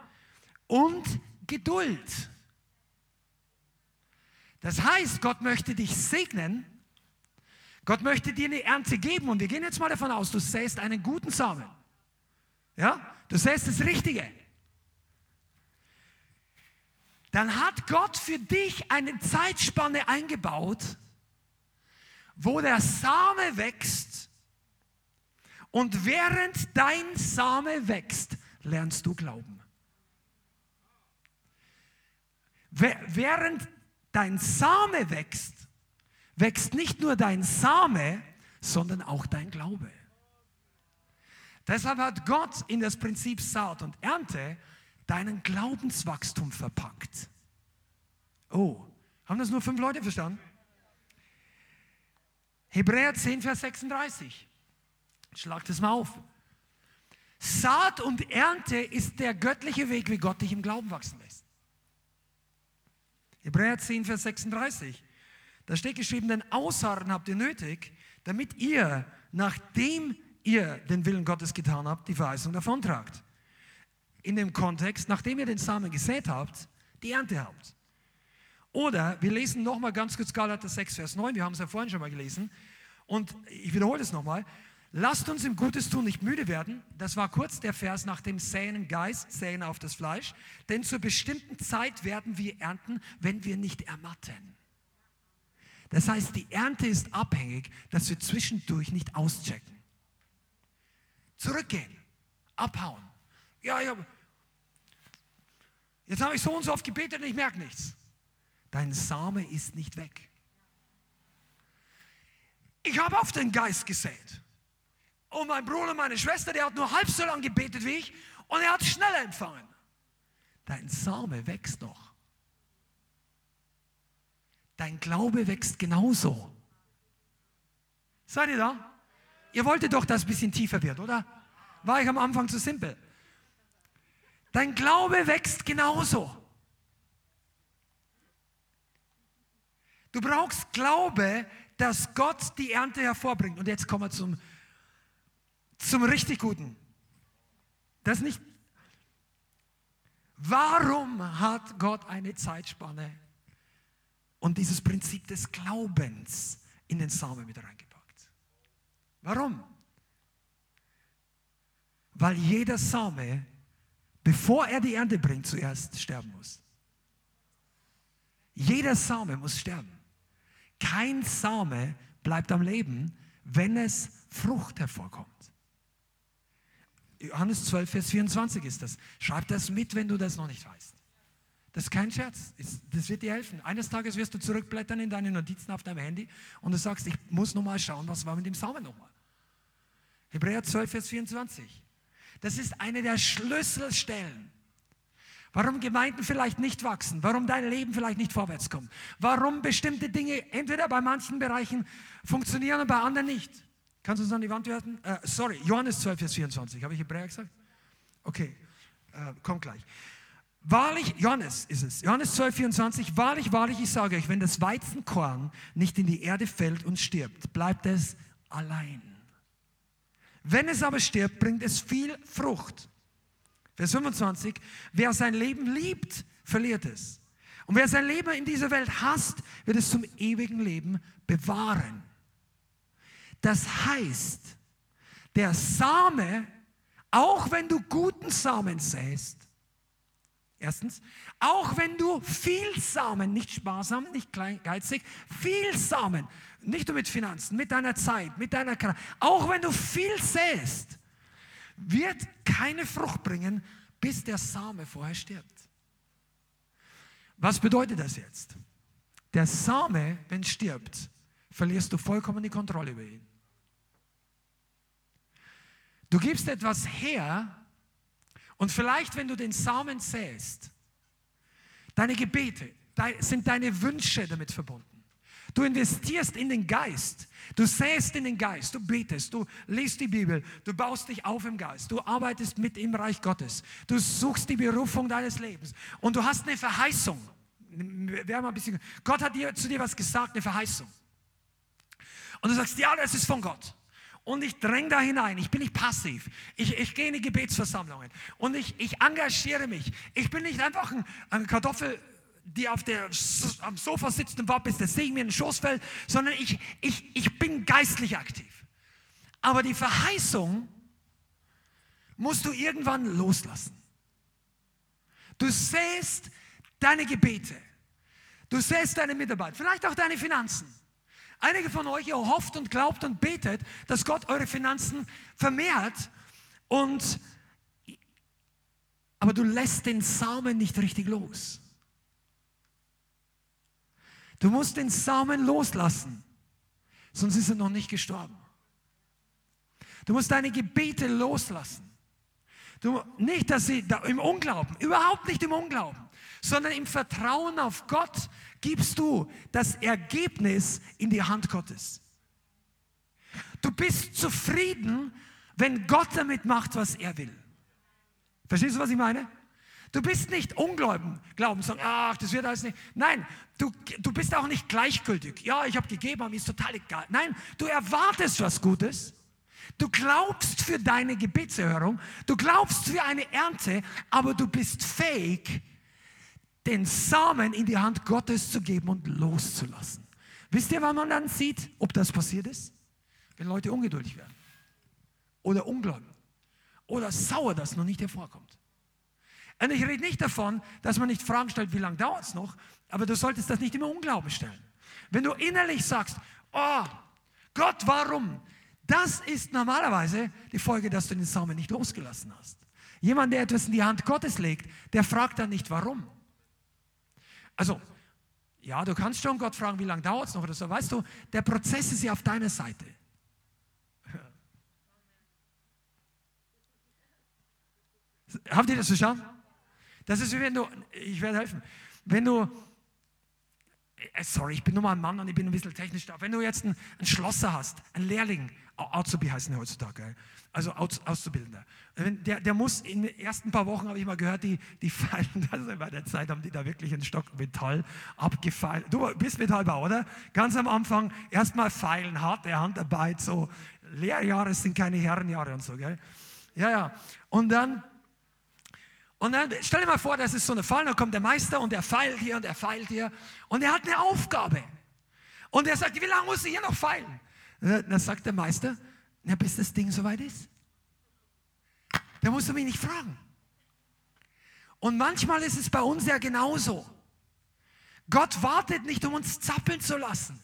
Und Geduld. Das heißt, Gott möchte dich segnen. Gott möchte dir eine Ernte geben. Und wir gehen jetzt mal davon aus, du säst einen guten Samen. Ja? Du säst das Richtige. Dann hat Gott für dich eine Zeitspanne eingebaut, wo der Same wächst. Und während dein Same wächst, lernst du glauben. Während dein Same wächst, wächst nicht nur dein Same, sondern auch dein Glaube. Deshalb hat Gott in das Prinzip Saat und Ernte deinen Glaubenswachstum verpackt. Oh, haben das nur fünf Leute verstanden? Hebräer 10, Vers 36. Schlag das mal auf. Saat und Ernte ist der göttliche Weg, wie Gott dich im Glauben wachsen lässt. Hebräer 10, Vers 36. Da steht geschrieben, denn Ausharren habt ihr nötig, damit ihr, nachdem ihr den Willen Gottes getan habt, die Verheißung davontragt. In dem Kontext, nachdem ihr den Samen gesät habt, die Ernte habt. Oder wir lesen nochmal ganz kurz Galater 6, Vers 9, wir haben es ja vorhin schon mal gelesen. Und ich wiederhole es nochmal. Lasst uns im Gutes tun nicht müde werden. Das war kurz der Vers nach dem Säen im Geist, Säen auf das Fleisch. Denn zur bestimmten Zeit werden wir ernten, wenn wir nicht ermatten. Das heißt, die Ernte ist abhängig, dass wir zwischendurch nicht auschecken. Zurückgehen, abhauen. Ja, ja. Jetzt habe ich so und so oft gebetet und ich merke nichts. Dein Same ist nicht weg. Ich habe auf den Geist gesät. Und mein Bruder, meine Schwester, der hat nur halb so lange gebetet wie ich und er hat schneller empfangen. Dein Same wächst noch. Dein Glaube wächst genauso. Seid ihr da? Ihr wolltet doch, dass es ein bisschen tiefer wird, oder? War ich am Anfang zu simpel? Dein Glaube wächst genauso. Du brauchst Glaube, dass Gott die Ernte hervorbringt. Und jetzt kommen wir zum zum richtig Guten. Das nicht. Warum hat Gott eine Zeitspanne und dieses Prinzip des Glaubens in den Samen mit reingepackt? Warum? Weil jeder Same, bevor er die Ernte bringt, zuerst sterben muss. Jeder Same muss sterben. Kein Same bleibt am Leben, wenn es Frucht hervorkommt. Johannes 12, Vers 24 ist das. Schreib das mit, wenn du das noch nicht weißt. Das ist kein Scherz. Das wird dir helfen. Eines Tages wirst du zurückblättern in deine Notizen auf deinem Handy und du sagst, ich muss nochmal schauen, was war mit dem Samen nochmal. Hebräer 12, Vers 24. Das ist eine der Schlüsselstellen. Warum Gemeinden vielleicht nicht wachsen, warum dein Leben vielleicht nicht vorwärts kommt, warum bestimmte Dinge entweder bei manchen Bereichen funktionieren und bei anderen nicht. Kannst du uns an die Wand werfen? Äh, sorry, Johannes 12, Vers 24. Habe ich Hebräer gesagt? Okay, äh, kommt gleich. Wahrlich, Johannes ist es, Johannes 12, 24, wahrlich, wahrlich, ich sage euch, wenn das Weizenkorn nicht in die Erde fällt und stirbt, bleibt es allein. Wenn es aber stirbt, bringt es viel Frucht. Vers 25, wer sein Leben liebt, verliert es. Und wer sein Leben in dieser Welt hasst, wird es zum ewigen Leben bewahren. Das heißt, der Same, auch wenn du guten Samen säst, erstens, auch wenn du viel Samen, nicht sparsam, nicht geizig, viel Samen, nicht nur mit Finanzen, mit deiner Zeit, mit deiner Kraft, auch wenn du viel säst, wird keine Frucht bringen, bis der Same vorher stirbt. Was bedeutet das jetzt? Der Same, wenn stirbt, verlierst du vollkommen die Kontrolle über ihn. Du gibst etwas her und vielleicht, wenn du den Samen säst, deine Gebete sind deine Wünsche damit verbunden. Du investierst in den Geist. Du säst in den Geist. Du betest. Du liest die Bibel. Du baust dich auf im Geist. Du arbeitest mit im Reich Gottes. Du suchst die Berufung deines Lebens. Und du hast eine Verheißung. Wir haben ein bisschen, Gott hat dir, zu dir was gesagt, eine Verheißung. Und du sagst, ja, das ist von Gott und ich dränge da hinein. Ich bin nicht passiv. Ich, ich gehe in die Gebetsversammlungen und ich, ich engagiere mich. Ich bin nicht einfach ein, eine Kartoffel, die auf der, am Sofa sitzt und wartet, bis der Segen mir in den Schoß fällt, sondern ich, ich, ich bin geistlich aktiv. Aber die Verheißung musst du irgendwann loslassen. Du sähst deine Gebete. Du sähst deine Mitarbeit, vielleicht auch deine Finanzen. Einige von euch, ihr hofft und glaubt und betet, dass Gott eure Finanzen vermehrt und aber du lässt den Samen nicht richtig los. Du musst den Samen loslassen, sonst ist er noch nicht gestorben. Du musst deine Gebete loslassen. Du, nicht, dass sie da, im Unglauben, überhaupt nicht im Unglauben, sondern im Vertrauen auf Gott gibst du das Ergebnis in die Hand Gottes. Du bist zufrieden, wenn Gott damit macht, was er will. Verstehst du, was ich meine? Du bist nicht ungläubig, glauben, sagen, ach, das wird alles nicht. Nein, du, du bist auch nicht gleichgültig. Ja, ich habe gegeben, aber mir ist total egal. Nein, du erwartest was Gutes. Du glaubst für deine Gebetserhörung, du glaubst für eine Ernte, aber du bist fähig, den Samen in die Hand Gottes zu geben und loszulassen. Wisst ihr, wann man dann sieht, ob das passiert ist? Wenn Leute ungeduldig werden oder ungläubig oder sauer, dass noch nicht hervorkommt. Und ich rede nicht davon, dass man nicht Fragen stellt, wie lange dauert es noch, aber du solltest das nicht immer Unglauben stellen. Wenn du innerlich sagst, oh Gott, warum? Das ist normalerweise die Folge, dass du den Samen nicht losgelassen hast. Jemand, der etwas in die Hand Gottes legt, der fragt dann nicht, warum. Also, ja, du kannst schon Gott fragen, wie lange dauert es noch oder so. Weißt du, der Prozess ist ja auf deiner Seite. Habt ihr das verstanden? Das ist wie wenn du, ich werde helfen, wenn du, äh, sorry, ich bin nur mal ein Mann und ich bin ein bisschen technisch da. Wenn du jetzt einen, einen Schlosser hast, einen Lehrling, Azubi heißen heutzutage, also Aus, Auszubildender. Der, der muss in den ersten paar Wochen, habe ich mal gehört, die, die feilen, also bei der Zeit haben die da wirklich einen Stock Metall abgefeilt. Du bist Metallbau, oder? Ganz am Anfang erstmal feilen, harte Handarbeit, so Lehrjahre sind keine Herrenjahre und so, gell? Ja, ja. Und dann und dann stell dir mal vor, das ist so eine Fall, dann kommt der Meister und er feilt hier und er feilt hier und er hat eine Aufgabe. Und er sagt, wie lange muss ich hier noch feilen? Dann sagt der Meister, na, bis das Ding soweit ist. Da musst du mich nicht fragen. Und manchmal ist es bei uns ja genauso. Gott wartet nicht, um uns zappeln zu lassen,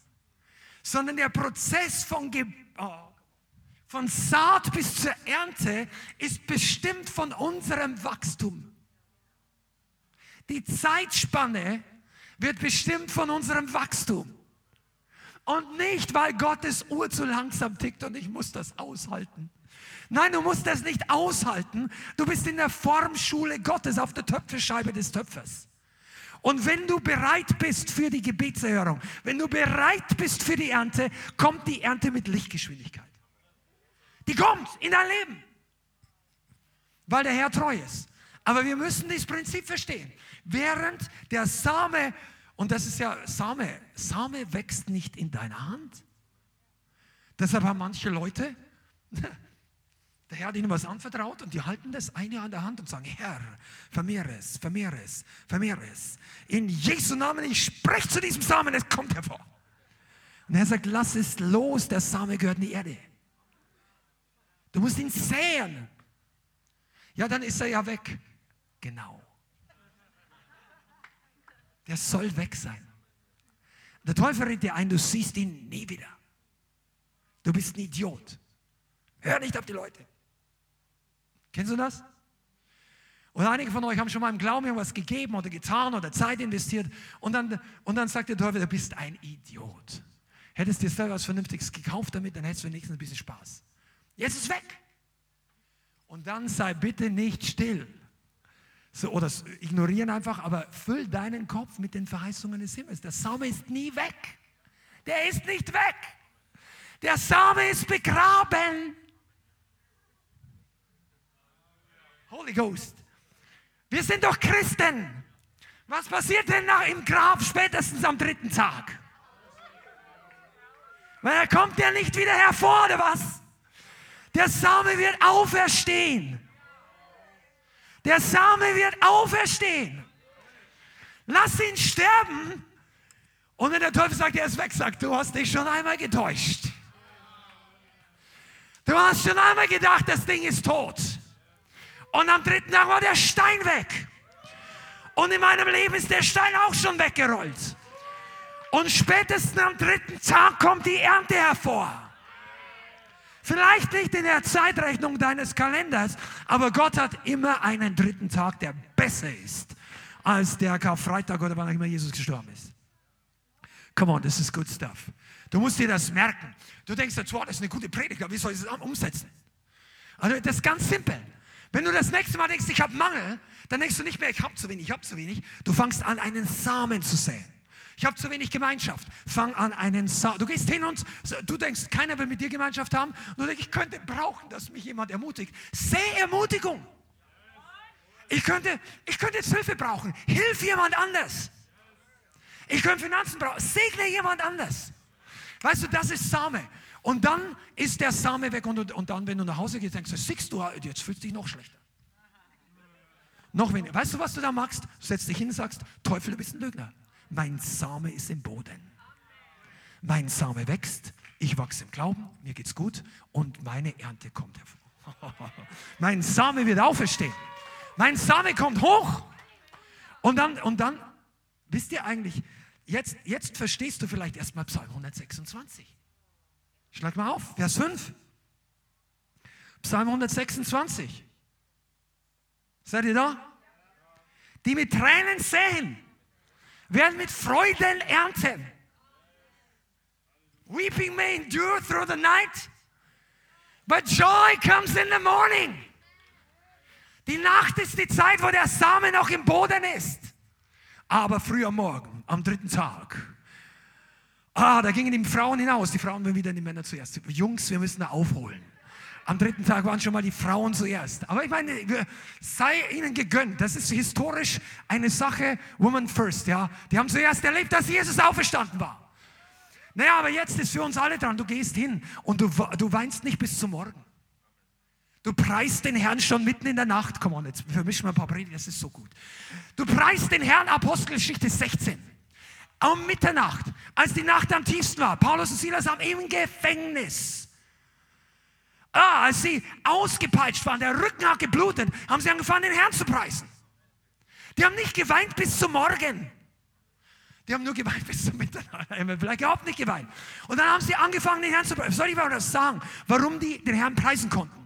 sondern der Prozess von, Ge oh, von Saat bis zur Ernte ist bestimmt von unserem Wachstum. Die Zeitspanne wird bestimmt von unserem Wachstum. Und nicht, weil Gottes Uhr zu langsam tickt und ich muss das aushalten. Nein, du musst das nicht aushalten. Du bist in der Formschule Gottes auf der Töpferscheibe des Töpfers. Und wenn du bereit bist für die Gebetserhörung, wenn du bereit bist für die Ernte, kommt die Ernte mit Lichtgeschwindigkeit. Die kommt in dein Leben, weil der Herr treu ist. Aber wir müssen dieses Prinzip verstehen. Während der Same, und das ist ja Same, Same wächst nicht in deiner Hand. Deshalb haben manche Leute, der Herr hat ihnen was anvertraut und die halten das eine an der Hand und sagen, Herr, vermehre es, vermehre es, vermehre es. In Jesu Namen, ich spreche zu diesem Samen, es kommt hervor. Und er sagt, lass es los, der Same gehört in die Erde. Du musst ihn säen. Ja, dann ist er ja weg. Genau. Der soll weg sein. Der Teufel redet dir ein, du siehst ihn nie wieder. Du bist ein Idiot. Hör nicht auf die Leute. Kennst du das? Und einige von euch haben schon mal im Glauben irgendwas gegeben oder getan oder Zeit investiert und dann, und dann sagt der Teufel, du bist ein Idiot. Hättest dir selber was Vernünftiges gekauft damit, dann hättest du wenigstens ein bisschen Spaß. Jetzt ist weg. Und dann sei bitte nicht still. So, oder ignorieren einfach, aber füll deinen Kopf mit den Verheißungen des Himmels. Der Same ist nie weg. Der ist nicht weg. Der Same ist begraben. Holy Ghost. Wir sind doch Christen. Was passiert denn nach im Grab spätestens am dritten Tag? Weil er kommt ja nicht wieder hervor, oder was? Der Same wird auferstehen. Der Same wird auferstehen. Lass ihn sterben. Und wenn der Teufel sagt, er ist weg, sagt, du hast dich schon einmal getäuscht. Du hast schon einmal gedacht, das Ding ist tot. Und am dritten Tag war der Stein weg. Und in meinem Leben ist der Stein auch schon weggerollt. Und spätestens am dritten Tag kommt die Ernte hervor. Vielleicht nicht in der Zeitrechnung deines Kalenders, aber Gott hat immer einen dritten Tag, der besser ist als der Karfreitag oder wann auch immer Jesus gestorben ist. Come on, das ist good stuff. Du musst dir das merken. Du denkst jetzt, wow, das ist eine gute Predigt, aber wie soll ich das umsetzen? Also das ist ganz simpel. Wenn du das nächste Mal denkst, ich habe Mangel, dann denkst du nicht mehr, ich habe zu wenig, ich habe zu wenig. Du fangst an, einen Samen zu säen. Ich habe zu wenig Gemeinschaft. Fang an, einen Samen. Du gehst hin und du denkst, keiner will mit dir Gemeinschaft haben. Und du denkst, ich könnte brauchen, dass mich jemand ermutigt. Säe Ermutigung. Ich könnte, ich könnte jetzt Hilfe brauchen. Hilf jemand anders. Ich könnte Finanzen brauchen. Segne jemand anders. Weißt du, das ist Same. Und dann ist der Same weg und, und dann, wenn du nach Hause gehst, denkst du, siehst du, jetzt fühlst du dich noch schlechter. Noch weniger. Weißt du, was du da machst? Du setzt dich hin und sagst, Teufel, du bist ein Lügner. Mein Same ist im Boden. Mein Same wächst, ich wachse im Glauben, mir geht's gut und meine Ernte kommt hervor. mein Same wird auferstehen. Mein Same kommt hoch. Und dann, und dann, wisst ihr eigentlich, jetzt, jetzt verstehst du vielleicht erstmal Psalm 126. Schlag mal auf, Vers 5. Psalm 126. Seid ihr da? Die mit Tränen sehen, werden mit Freuden ernten. Weeping may endure through the night, but joy comes in the morning. Die Nacht ist die Zeit, wo der Same noch im Boden ist. Aber früh am Morgen, am dritten Tag, ah, da gingen die Frauen hinaus. Die Frauen waren wieder die Männer zuerst. Jungs, wir müssen da aufholen. Am dritten Tag waren schon mal die Frauen zuerst. Aber ich meine, sei ihnen gegönnt. Das ist historisch eine Sache, Woman first, ja. Die haben zuerst erlebt, dass Jesus auferstanden war. Naja, aber jetzt ist für uns alle dran. Du gehst hin und du, du weinst nicht bis zum Morgen. Du preist den Herrn schon mitten in der Nacht. Komm on, jetzt vermischen wir ein paar Predigen, das ist so gut. Du preist den Herrn, Apostelgeschichte 16. Um Mitternacht, als die Nacht am tiefsten war. Paulus und Silas haben im Gefängnis. Ah, als sie ausgepeitscht waren, der Rücken hat geblutet, haben sie angefangen, den Herrn zu preisen. Die haben nicht geweint bis zum Morgen. Die haben nur geweint bis zum Mitternacht. Vielleicht überhaupt nicht geweint. Und dann haben sie angefangen, den Herrn zu preisen. Soll ich mal das sagen, warum die den Herrn preisen konnten?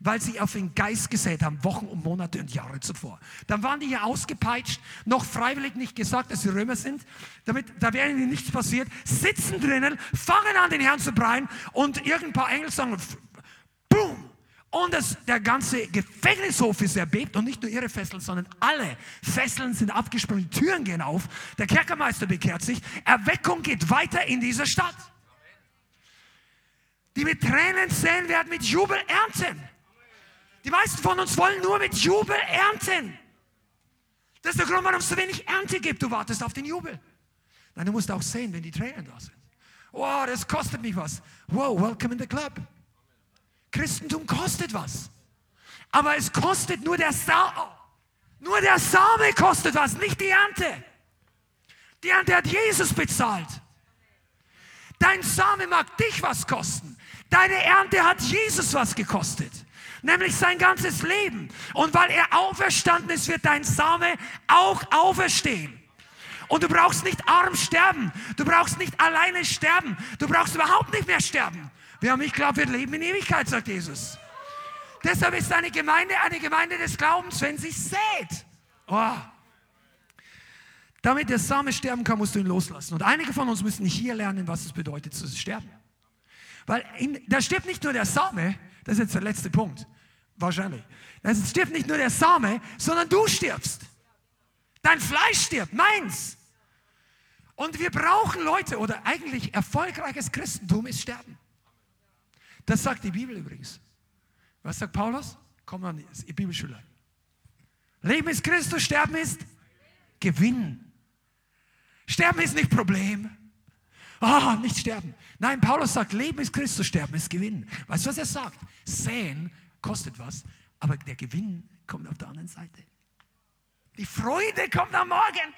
weil sie auf den Geist gesät haben, Wochen und Monate und Jahre zuvor. Dann waren die hier ausgepeitscht, noch freiwillig nicht gesagt, dass sie Römer sind, damit da wäre ihnen nichts passiert, sitzen drinnen, fangen an, den Herrn zu breien und irgendein paar Engel sagen, boom, und das, der ganze Gefängnishof ist erbebt und nicht nur ihre Fesseln, sondern alle Fesseln sind abgesprungen, die Türen gehen auf, der Kerkermeister bekehrt sich, Erweckung geht weiter in dieser Stadt. Die mit Tränen sehen, werden mit Jubel ernten. Die meisten von uns wollen nur mit Jubel ernten. Das ist der Grund, warum es so wenig Ernte gibt. Du wartest auf den Jubel. Nein, du musst auch sehen, wenn die Tränen da sind. Wow, das kostet mich was. Wow, welcome in the club. Christentum kostet was. Aber es kostet nur der Same. Nur der Same kostet was, nicht die Ernte. Die Ernte hat Jesus bezahlt. Dein Same mag dich was kosten. Deine Ernte hat Jesus was gekostet nämlich sein ganzes Leben. Und weil er auferstanden ist, wird dein Same auch auferstehen. Und du brauchst nicht arm sterben. Du brauchst nicht alleine sterben. Du brauchst überhaupt nicht mehr sterben. Wir haben, ich glaube, wir leben in Ewigkeit, sagt Jesus. Deshalb ist eine Gemeinde eine Gemeinde des Glaubens, wenn sie sät. Oh. Damit der Same sterben kann, musst du ihn loslassen. Und einige von uns müssen hier lernen, was es bedeutet zu sterben. Weil in, da stirbt nicht nur der Same, das ist jetzt der letzte Punkt. Wahrscheinlich. Es stirbt nicht nur der Same, sondern du stirbst. Dein Fleisch stirbt, meins. Und wir brauchen Leute, oder eigentlich erfolgreiches Christentum ist Sterben. Das sagt die Bibel übrigens. Was sagt Paulus? Komm an die Bibelschüler. Leben ist Christus, Sterben ist Gewinn. Sterben ist nicht Problem. Ah, oh, nicht sterben. Nein, Paulus sagt, Leben ist Christus, Sterben ist Gewinn. Weißt du, was er sagt? Säen kostet was, aber der Gewinn kommt auf der anderen Seite. Die Freude kommt am Morgen.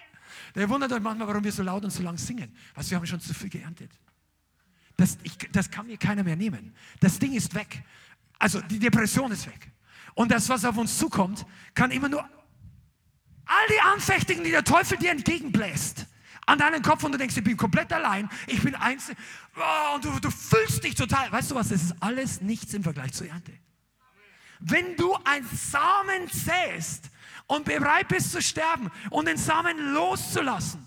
Der wundert euch manchmal, warum wir so laut und so lang singen. Was wir haben schon zu viel geerntet. Das, ich, das kann mir keiner mehr nehmen. Das Ding ist weg. Also die Depression ist weg. Und das, was auf uns zukommt, kann immer nur all die Anfechtungen, die der Teufel dir entgegenbläst, an deinen Kopf und du denkst, ich bin komplett allein, ich bin einzeln oh, und du, du fühlst dich total. Weißt du was, das ist alles nichts im Vergleich zur Ernte. Wenn du ein Samen säst und bereit bist zu sterben und den Samen loszulassen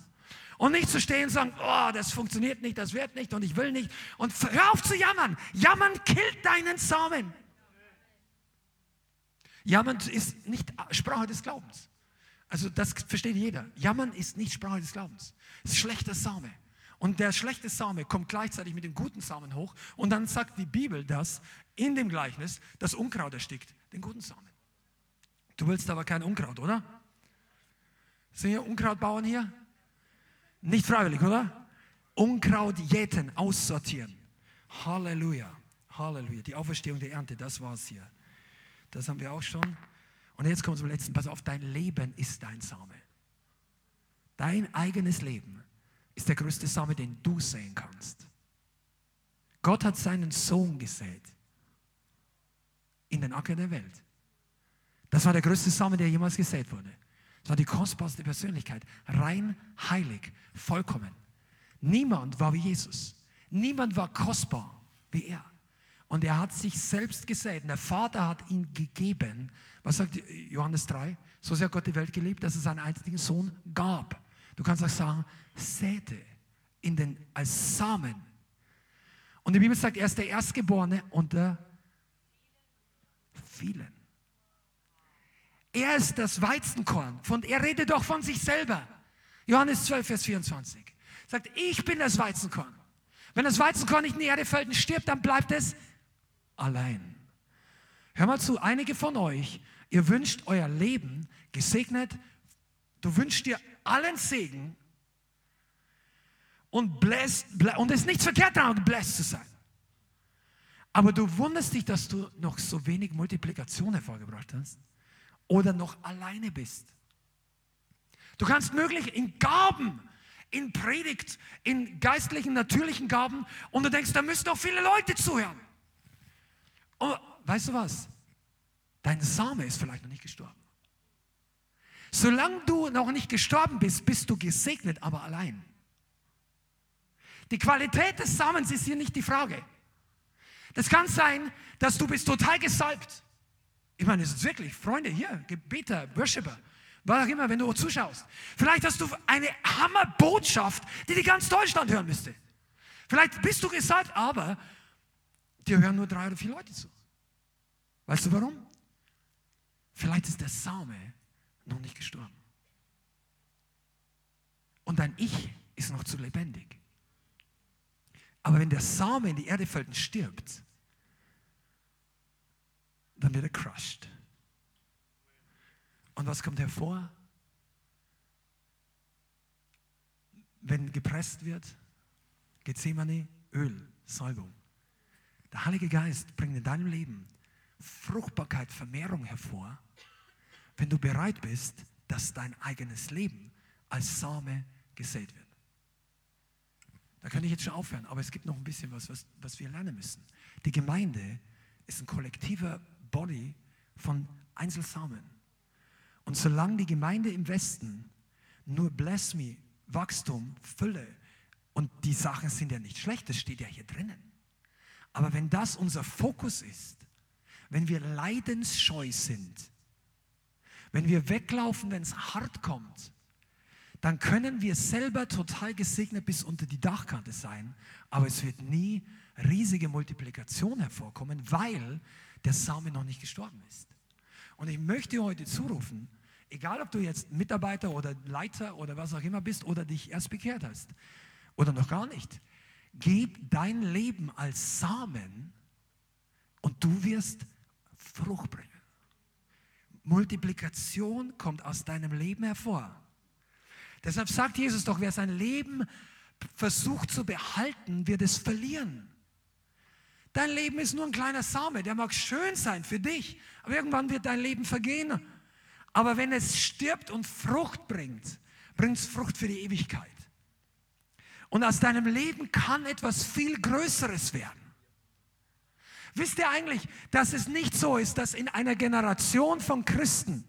und nicht zu stehen und sagen, oh, das funktioniert nicht, das wird nicht und ich will nicht und hör auf zu jammern. Jammern killt deinen Samen. Jammern ist nicht Sprache des Glaubens. Also das versteht jeder. Jammern ist nicht Sprache des Glaubens. Es ist schlechter Same. Und der schlechte Same kommt gleichzeitig mit dem guten Samen hoch. Und dann sagt die Bibel das in dem Gleichnis, das Unkraut erstickt den guten Samen. Du willst aber kein Unkraut, oder? Sind hier Unkrautbauern hier? Nicht freiwillig, oder? Unkraut jäten, aussortieren. Halleluja. Halleluja. Die Auferstehung der Ernte, das war's hier. Das haben wir auch schon. Und jetzt kommt zum letzten. Pass auf, dein Leben ist dein Same. Dein eigenes Leben ist der größte Same, den du sehen kannst. Gott hat seinen Sohn gesät in den Acker der Welt. Das war der größte Same, der jemals gesät wurde. Das war die kostbarste Persönlichkeit. Rein, heilig, vollkommen. Niemand war wie Jesus. Niemand war kostbar wie er. Und er hat sich selbst gesät. Der Vater hat ihn gegeben. Was sagt Johannes 3? So sehr Gott die Welt geliebt, dass es seinen einzigen Sohn gab. Du kannst auch sagen, säte in den, als Samen. Und die Bibel sagt, er ist der Erstgeborene unter vielen. Er ist das Weizenkorn. Von, er redet doch von sich selber. Johannes 12, Vers 24. Sagt, ich bin das Weizenkorn. Wenn das Weizenkorn nicht in die Erde fällt und stirbt, dann bleibt es allein. Hör mal zu, einige von euch, ihr wünscht euer Leben gesegnet. Du wünschst dir allen Segen und blessed, und es ist nichts verkehrt daran, blessed zu sein. Aber du wunderst dich, dass du noch so wenig Multiplikation hervorgebracht hast oder noch alleine bist. Du kannst möglich in Gaben, in Predigt, in geistlichen, natürlichen Gaben und du denkst, da müssen doch viele Leute zuhören. Und weißt du was? Dein Same ist vielleicht noch nicht gestorben. Solange du noch nicht gestorben bist, bist du gesegnet, aber allein. Die Qualität des Samens ist hier nicht die Frage. Das kann sein, dass du bist total gesalbt. Ich meine, es ist wirklich, Freunde, hier, Gebeter, Worshipper, was auch immer, wenn du zuschaust. Vielleicht hast du eine Hammerbotschaft, die die ganz Deutschland hören müsste. Vielleicht bist du gesalbt, aber dir hören nur drei oder vier Leute zu. Weißt du warum? Vielleicht ist der Same noch nicht gestorben. Und dein Ich ist noch zu lebendig. Aber wenn der Same in die Erde fällt und stirbt, dann wird er crushed. Und was kommt hervor? Wenn gepresst wird, Gethsemane, Öl, Salbung. Der Heilige Geist bringt in deinem Leben Fruchtbarkeit, Vermehrung hervor, wenn du bereit bist, dass dein eigenes Leben als Same gesät wird. Da könnte ich jetzt schon aufhören, aber es gibt noch ein bisschen was, was, was wir lernen müssen. Die Gemeinde ist ein kollektiver Body von Einzelsamen. Und solange die Gemeinde im Westen nur Bless Me, Wachstum, Fülle und die Sachen sind ja nicht schlecht, das steht ja hier drinnen. Aber wenn das unser Fokus ist, wenn wir leidensscheu sind, wenn wir weglaufen, wenn es hart kommt, dann können wir selber total gesegnet bis unter die Dachkante sein, aber es wird nie riesige Multiplikation hervorkommen, weil der Samen noch nicht gestorben ist. Und ich möchte heute zurufen, egal ob du jetzt Mitarbeiter oder Leiter oder was auch immer bist oder dich erst bekehrt hast oder noch gar nicht, gib dein Leben als Samen und du wirst Frucht bringen. Multiplikation kommt aus deinem Leben hervor. Deshalb sagt Jesus doch, wer sein Leben versucht zu behalten, wird es verlieren. Dein Leben ist nur ein kleiner Same, der mag schön sein für dich, aber irgendwann wird dein Leben vergehen. Aber wenn es stirbt und Frucht bringt, bringt es Frucht für die Ewigkeit. Und aus deinem Leben kann etwas viel Größeres werden. Wisst ihr eigentlich, dass es nicht so ist, dass in einer Generation von Christen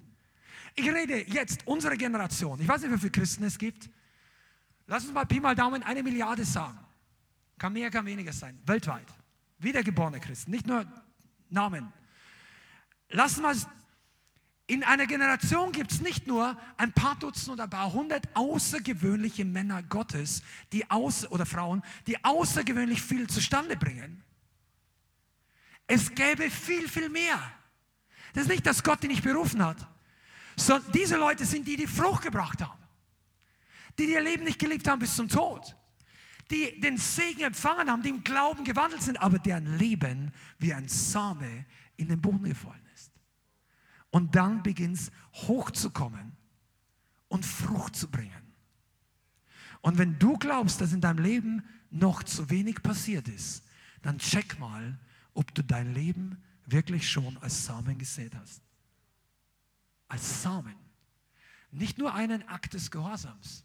ich rede jetzt, unsere Generation. Ich weiß nicht, wie viele Christen es gibt. Lass uns mal Pi mal Daumen eine Milliarde sagen. Kann mehr, kann weniger sein. Weltweit. Wiedergeborene Christen, nicht nur Namen. Lass mal, in einer Generation gibt es nicht nur ein paar Dutzend oder ein paar hundert außergewöhnliche Männer Gottes, die aus, oder Frauen, die außergewöhnlich viel zustande bringen. Es gäbe viel, viel mehr. Das ist nicht, dass Gott die nicht berufen hat, sondern diese Leute sind die, die Frucht gebracht haben. Die, ihr Leben nicht geliebt haben bis zum Tod. Die den Segen empfangen haben, die im Glauben gewandelt sind, aber deren Leben wie ein Same in den Boden gefallen ist. Und dann beginnt es hochzukommen und Frucht zu bringen. Und wenn du glaubst, dass in deinem Leben noch zu wenig passiert ist, dann check mal, ob du dein Leben wirklich schon als Samen gesät hast. Als Samen. Nicht nur einen Akt des Gehorsams.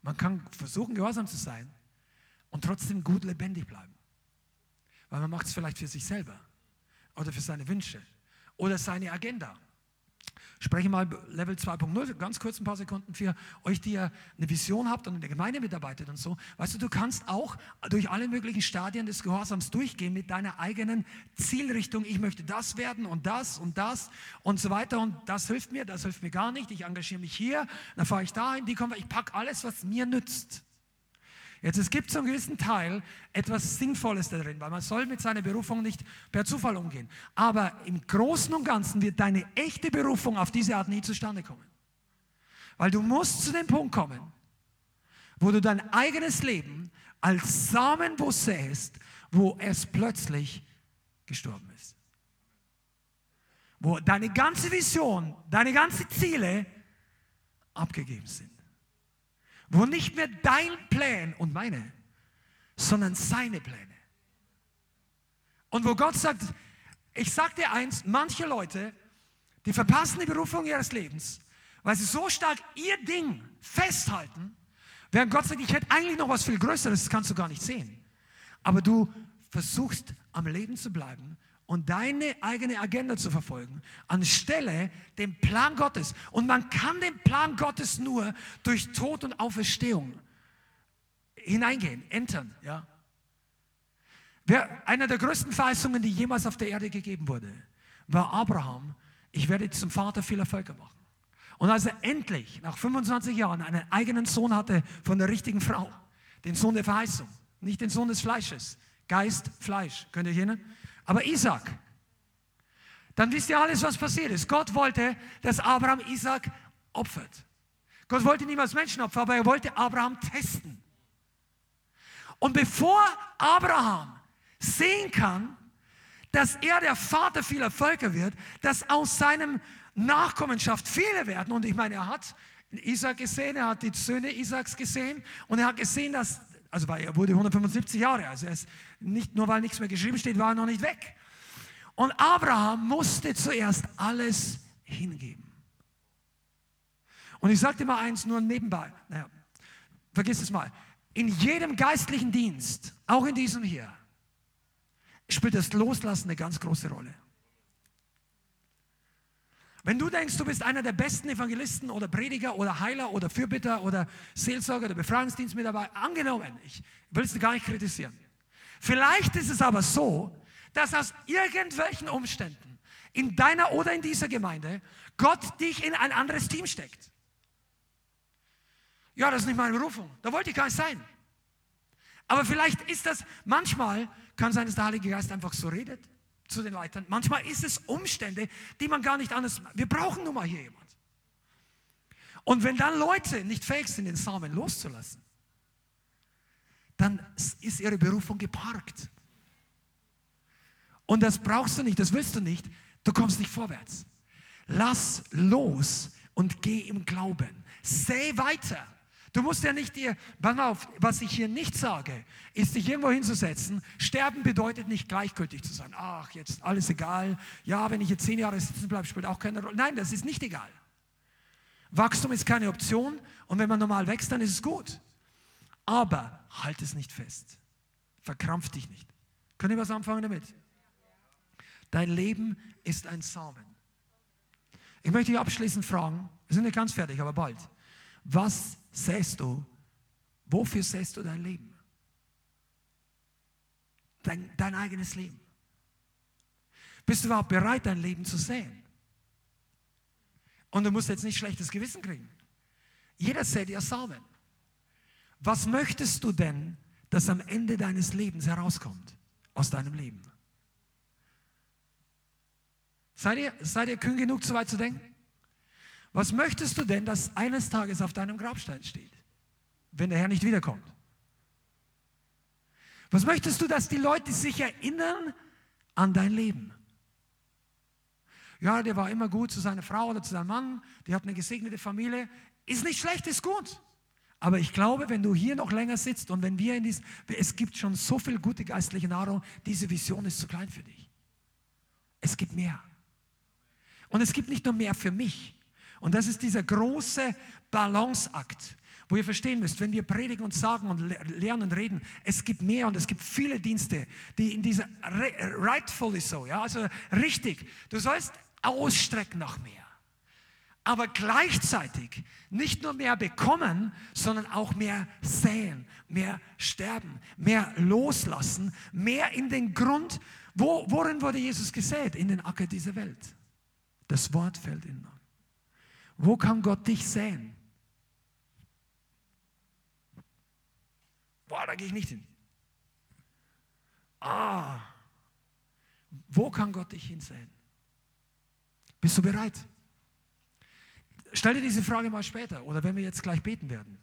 Man kann versuchen, gehorsam zu sein und trotzdem gut lebendig bleiben. Weil man macht es vielleicht für sich selber oder für seine Wünsche oder seine Agenda spreche mal Level 2.0, ganz kurz ein paar Sekunden für euch, die ihr eine Vision habt und in der Gemeinde mitarbeitet und so. Weißt du, du kannst auch durch alle möglichen Stadien des Gehorsams durchgehen mit deiner eigenen Zielrichtung. Ich möchte das werden und das und das und so weiter und das hilft mir, das hilft mir gar nicht. Ich engagiere mich hier, dann fahre ich dahin, die kommen, ich packe alles, was mir nützt. Jetzt, es gibt zum gewissen Teil etwas Sinnvolles darin, weil man soll mit seiner Berufung nicht per Zufall umgehen. Aber im Großen und Ganzen wird deine echte Berufung auf diese Art nie zustande kommen. Weil du musst zu dem Punkt kommen, wo du dein eigenes Leben als Samenbus säst, wo es plötzlich gestorben ist. Wo deine ganze Vision, deine ganzen Ziele abgegeben sind wo nicht mehr dein Plan und meine, sondern seine Pläne. Und wo Gott sagt, ich sag dir eins, manche Leute, die verpassen die Berufung ihres Lebens, weil sie so stark ihr Ding festhalten, während Gott sagt, ich hätte eigentlich noch was viel Größeres, das kannst du gar nicht sehen. Aber du versuchst am Leben zu bleiben und deine eigene Agenda zu verfolgen, anstelle dem Plan Gottes. Und man kann den Plan Gottes nur durch Tod und Auferstehung hineingehen, entern. Ja. Wer, einer der größten Verheißungen, die jemals auf der Erde gegeben wurde, war Abraham, ich werde zum Vater vieler Völker machen. Und als er endlich nach 25 Jahren einen eigenen Sohn hatte von der richtigen Frau, den Sohn der Verheißung, nicht den Sohn des Fleisches, Geist, Fleisch, könnt ihr erinnern? Aber Isaac, dann wisst ihr alles, was passiert ist. Gott wollte, dass Abraham Isaac opfert. Gott wollte niemals Menschen opfern, aber er wollte Abraham testen. Und bevor Abraham sehen kann, dass er der Vater vieler Völker wird, dass aus seinem Nachkommenschaft viele werden. Und ich meine, er hat Isaac gesehen, er hat die Söhne Isaaks gesehen und er hat gesehen, dass also weil er wurde 175 Jahre, also er ist nicht nur weil nichts mehr geschrieben steht, war er noch nicht weg. Und Abraham musste zuerst alles hingeben. Und ich sagte mal eins nur nebenbei, naja, vergiss es mal. In jedem geistlichen Dienst, auch in diesem hier, spielt das Loslassen eine ganz große Rolle. Wenn du denkst, du bist einer der besten Evangelisten oder Prediger oder Heiler oder Fürbitter oder Seelsorger oder Befreiungsdienstmitarbeiter, angenommen, ich will es gar nicht kritisieren. Vielleicht ist es aber so, dass aus irgendwelchen Umständen in deiner oder in dieser Gemeinde Gott dich in ein anderes Team steckt. Ja, das ist nicht meine Berufung. Da wollte ich gar nicht sein. Aber vielleicht ist das, manchmal kann sein, dass der Heilige Geist einfach so redet zu den Leitern. Manchmal ist es Umstände, die man gar nicht anders. Wir brauchen nun mal hier jemand. Und wenn dann Leute nicht fähig sind, den Samen loszulassen, dann ist ihre Berufung geparkt. Und das brauchst du nicht, das willst du nicht. Du kommst nicht vorwärts. Lass los und geh im Glauben. Seh weiter. Du musst ja nicht dir, pass auf, was ich hier nicht sage, ist dich irgendwo hinzusetzen. Sterben bedeutet nicht gleichgültig zu sein. Ach, jetzt alles egal. Ja, wenn ich jetzt zehn Jahre sitzen bleibe, spielt auch keine Rolle. Nein, das ist nicht egal. Wachstum ist keine Option und wenn man normal wächst, dann ist es gut. Aber halt es nicht fest. Verkrampf dich nicht. Können wir was anfangen damit? Dein Leben ist ein Samen. Ich möchte dich abschließend fragen, wir sind nicht ganz fertig, aber bald. Was säst du? Wofür säst du dein Leben? Dein, dein eigenes Leben. Bist du überhaupt bereit, dein Leben zu säen? Und du musst jetzt nicht schlechtes Gewissen kriegen. Jeder sät ja Samen. Was möchtest du denn, dass am Ende deines Lebens herauskommt aus deinem Leben? Seid ihr, seid ihr kühn genug, so weit zu denken? Was möchtest du denn, dass eines Tages auf deinem Grabstein steht, wenn der Herr nicht wiederkommt? Was möchtest du, dass die Leute sich erinnern an dein Leben? Ja, der war immer gut zu seiner Frau oder zu seinem Mann, die hat eine gesegnete Familie. Ist nicht schlecht, ist gut. Aber ich glaube, wenn du hier noch länger sitzt und wenn wir in diesem, es gibt schon so viel gute geistliche Nahrung, diese Vision ist zu klein für dich. Es gibt mehr. Und es gibt nicht nur mehr für mich. Und das ist dieser große Balanceakt, wo ihr verstehen müsst, wenn wir predigen und sagen und lernen und reden, es gibt mehr und es gibt viele Dienste, die in dieser rightfully so, ja, also richtig. Du sollst ausstrecken nach mehr. Aber gleichzeitig nicht nur mehr bekommen, sondern auch mehr säen, mehr sterben, mehr loslassen, mehr in den Grund. Wo, worin wurde Jesus gesät? In den Acker dieser Welt. Das Wort fällt in. Wo kann Gott dich säen? Boah, da gehe ich nicht hin. Ah, wo kann Gott dich hinsäen? Bist du bereit? Stell dir diese Frage mal später oder wenn wir jetzt gleich beten werden.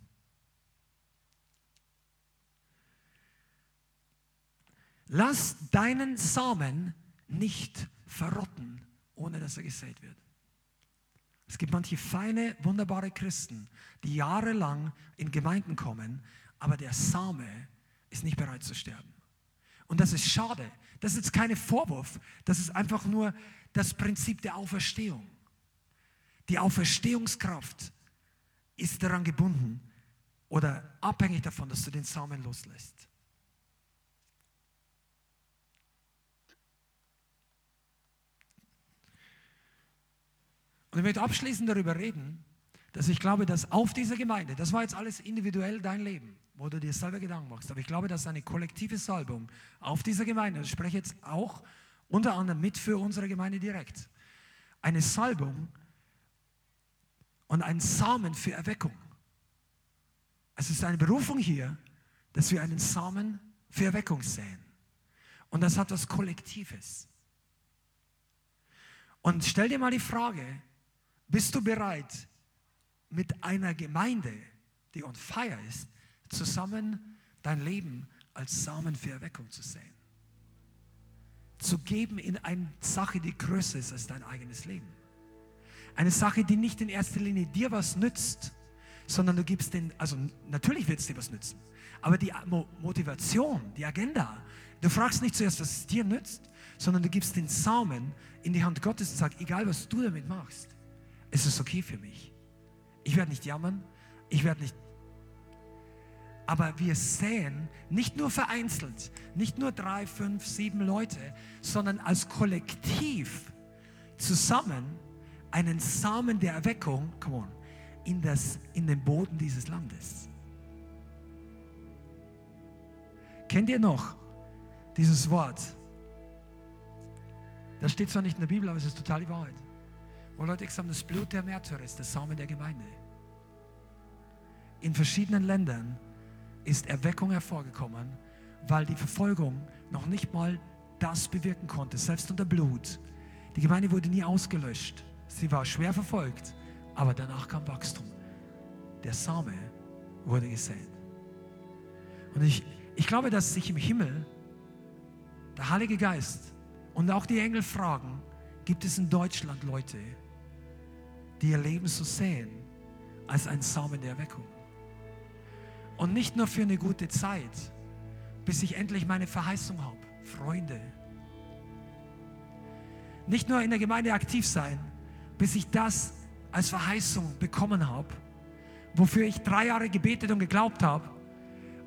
Lass deinen Samen nicht verrotten, ohne dass er gesät wird. Es gibt manche feine, wunderbare Christen, die jahrelang in Gemeinden kommen, aber der Same ist nicht bereit zu sterben. Und das ist schade. Das ist jetzt kein Vorwurf. Das ist einfach nur das Prinzip der Auferstehung. Die Auferstehungskraft ist daran gebunden oder abhängig davon, dass du den Samen loslässt. Und ich möchte abschließend darüber reden, dass ich glaube, dass auf dieser Gemeinde, das war jetzt alles individuell dein Leben, wo du dir selber Gedanken machst, aber ich glaube, dass eine kollektive Salbung auf dieser Gemeinde, ich spreche jetzt auch unter anderem mit für unsere Gemeinde direkt, eine Salbung und ein Samen für Erweckung. Es ist eine Berufung hier, dass wir einen Samen für Erweckung säen. Und das hat was Kollektives. Und stell dir mal die Frage, bist du bereit, mit einer Gemeinde, die on fire ist, zusammen dein Leben als Samen für Erweckung zu sehen? Zu geben in eine Sache, die größer ist als dein eigenes Leben. Eine Sache, die nicht in erster Linie dir was nützt, sondern du gibst den, also natürlich wird es dir was nützen, aber die Motivation, die Agenda, du fragst nicht zuerst, was es dir nützt, sondern du gibst den Samen in die Hand Gottes und sagst, egal was du damit machst, es ist okay für mich. Ich werde nicht jammern, ich werde nicht. Aber wir säen nicht nur vereinzelt, nicht nur drei, fünf, sieben Leute, sondern als Kollektiv zusammen einen Samen der Erweckung, come on, in, das, in den Boden dieses Landes. Kennt ihr noch dieses Wort? Das steht zwar nicht in der Bibel, aber es ist total die Wahrheit. Wo Leute gesagt haben, das Blut der Märtyrer ist der Samen der Gemeinde. In verschiedenen Ländern ist Erweckung hervorgekommen, weil die Verfolgung noch nicht mal das bewirken konnte, selbst unter Blut. Die Gemeinde wurde nie ausgelöscht. Sie war schwer verfolgt, aber danach kam Wachstum. Der Same wurde gesät. Und ich, ich glaube, dass sich im Himmel der Heilige Geist und auch die Engel fragen, gibt es in Deutschland Leute, die ihr Leben so sehen als ein Samen der Erweckung. Und nicht nur für eine gute Zeit, bis ich endlich meine Verheißung habe. Freunde. Nicht nur in der Gemeinde aktiv sein, bis ich das als Verheißung bekommen habe, wofür ich drei Jahre gebetet und geglaubt habe.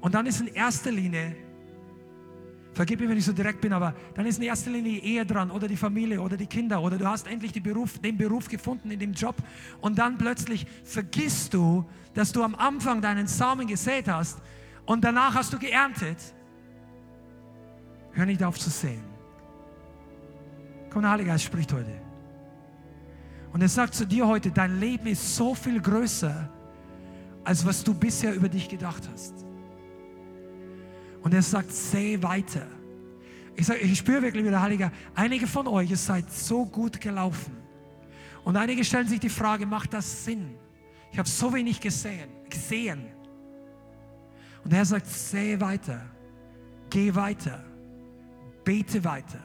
Und dann ist in erster Linie Vergib mir, wenn ich so direkt bin, aber dann ist in erster Linie die Ehe dran oder die Familie oder die Kinder oder du hast endlich Beruf, den Beruf gefunden in dem Job und dann plötzlich vergisst du, dass du am Anfang deinen Samen gesät hast und danach hast du geerntet. Hör nicht auf zu sehen. Komm, der Heilige Geist spricht heute. Und er sagt zu dir heute, dein Leben ist so viel größer, als was du bisher über dich gedacht hast. Und er sagt, seh weiter. Ich, sag, ich spüre wirklich wieder, Heiliger, einige von euch, ihr seid so gut gelaufen. Und einige stellen sich die Frage, macht das Sinn? Ich habe so wenig gesehen, gesehen. Und er sagt, sähe weiter, geh weiter, bete weiter,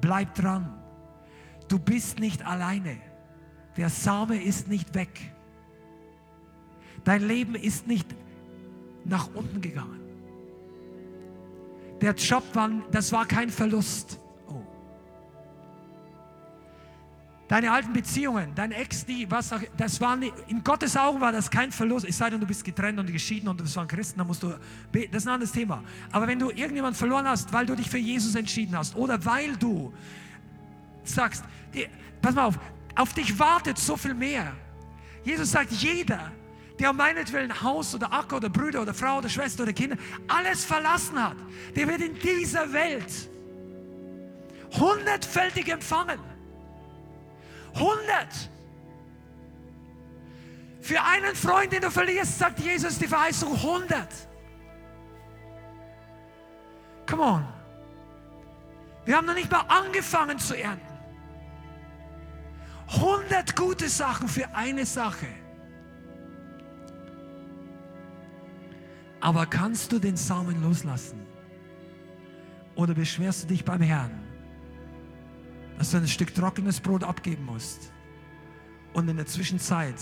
bleib dran. Du bist nicht alleine. Der Same ist nicht weg. Dein Leben ist nicht nach unten gegangen. Der Job war, das war kein Verlust. Oh. Deine alten Beziehungen, dein Ex, die, was auch, das war nicht, in Gottes Augen war das kein Verlust. Es sei denn, du bist getrennt und geschieden und das waren Christen, dann musst du, das ist ein anderes Thema. Aber wenn du irgendjemand verloren hast, weil du dich für Jesus entschieden hast oder weil du sagst, die, pass mal auf, auf dich wartet so viel mehr. Jesus sagt, jeder, der um meinetwillen Haus oder Acker oder Brüder oder Frau oder Schwester oder Kinder alles verlassen hat, der wird in dieser Welt hundertfältig empfangen. Hundert. Für einen Freund, den du verlierst, sagt Jesus die Verheißung hundert. Come on. Wir haben noch nicht mal angefangen zu ernten. Hundert gute Sachen für eine Sache. Aber kannst du den Samen loslassen? Oder beschwerst du dich beim Herrn, dass du ein Stück trockenes Brot abgeben musst? Und in der Zwischenzeit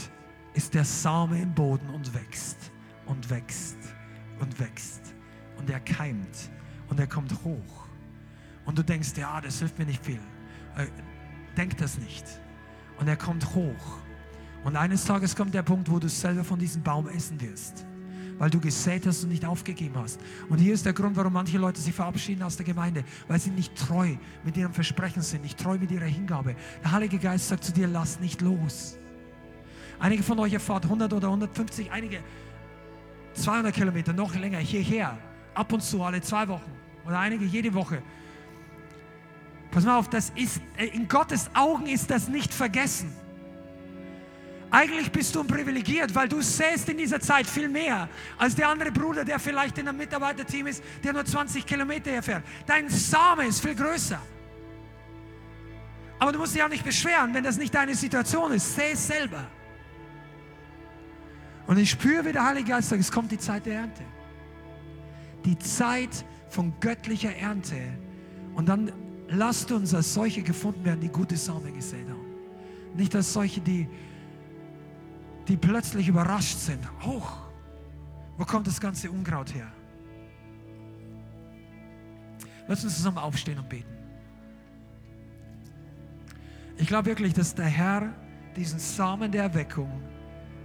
ist der Same im Boden und wächst und wächst und wächst. Und er keimt und er kommt hoch. Und du denkst, ja, das hilft mir nicht viel. Äh, denk das nicht. Und er kommt hoch. Und eines Tages kommt der Punkt, wo du selber von diesem Baum essen wirst weil du gesät hast und nicht aufgegeben hast. Und hier ist der Grund, warum manche Leute sich verabschieden aus der Gemeinde, weil sie nicht treu mit ihrem Versprechen sind, nicht treu mit ihrer Hingabe. Der Heilige Geist sagt zu dir, lass nicht los. Einige von euch erfahrt 100 oder 150, einige 200 Kilometer, noch länger hierher, ab und zu alle zwei Wochen oder einige jede Woche. Pass mal auf, das ist, äh, in Gottes Augen ist das nicht vergessen. Eigentlich bist du privilegiert, weil du säst in dieser Zeit viel mehr als der andere Bruder, der vielleicht in einem Mitarbeiterteam ist, der nur 20 Kilometer herfährt. Dein Same ist viel größer. Aber du musst dich auch nicht beschweren, wenn das nicht deine Situation ist. Säh es selber. Und ich spüre, wie der Heilige Geist sagt, es kommt die Zeit der Ernte. Die Zeit von göttlicher Ernte. Und dann lasst uns als solche gefunden werden, die gute Samen gesät haben. Nicht als solche, die die plötzlich überrascht sind. Hoch, wo kommt das ganze Unkraut her? Lass uns zusammen aufstehen und beten. Ich glaube wirklich, dass der Herr diesen Samen der Erweckung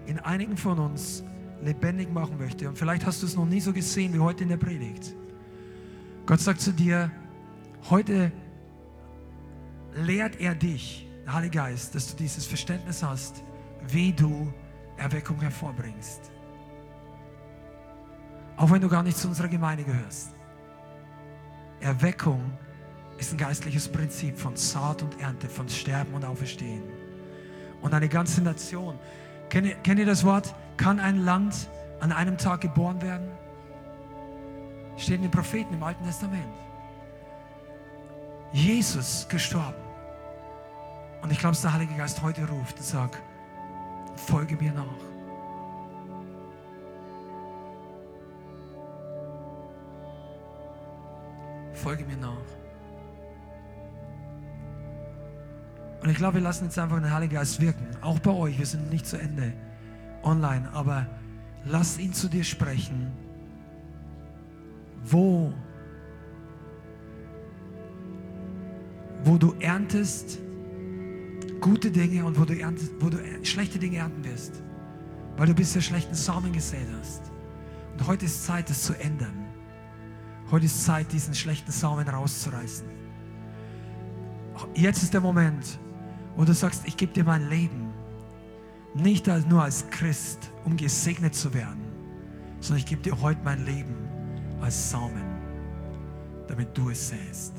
in einigen von uns lebendig machen möchte. Und vielleicht hast du es noch nie so gesehen wie heute in der Predigt. Gott sagt zu dir, heute lehrt er dich, der Heilige Geist, dass du dieses Verständnis hast, wie du Erweckung hervorbringst. Auch wenn du gar nicht zu unserer Gemeinde gehörst. Erweckung ist ein geistliches Prinzip von Saat und Ernte, von Sterben und Auferstehen. Und eine ganze Nation. Kennt ihr, kennt ihr das Wort? Kann ein Land an einem Tag geboren werden? Steht in den Propheten im Alten Testament. Jesus gestorben. Und ich glaube, dass der Heilige Geist heute ruft und sagt, folge mir nach. Folge mir nach. Und ich glaube, wir lassen jetzt einfach den Heiligen Geist wirken. Auch bei euch. Wir sind nicht zu Ende online. Aber lass ihn zu dir sprechen. Wo, wo du erntest, gute Dinge und wo du, erntest, wo du schlechte Dinge ernten wirst, weil du bisher schlechten Samen gesät hast. Und heute ist Zeit, das zu ändern. Heute ist Zeit, diesen schlechten Samen rauszureißen. Jetzt ist der Moment, wo du sagst, ich gebe dir mein Leben. Nicht nur als Christ, um gesegnet zu werden, sondern ich gebe dir heute mein Leben als Samen, damit du es säst.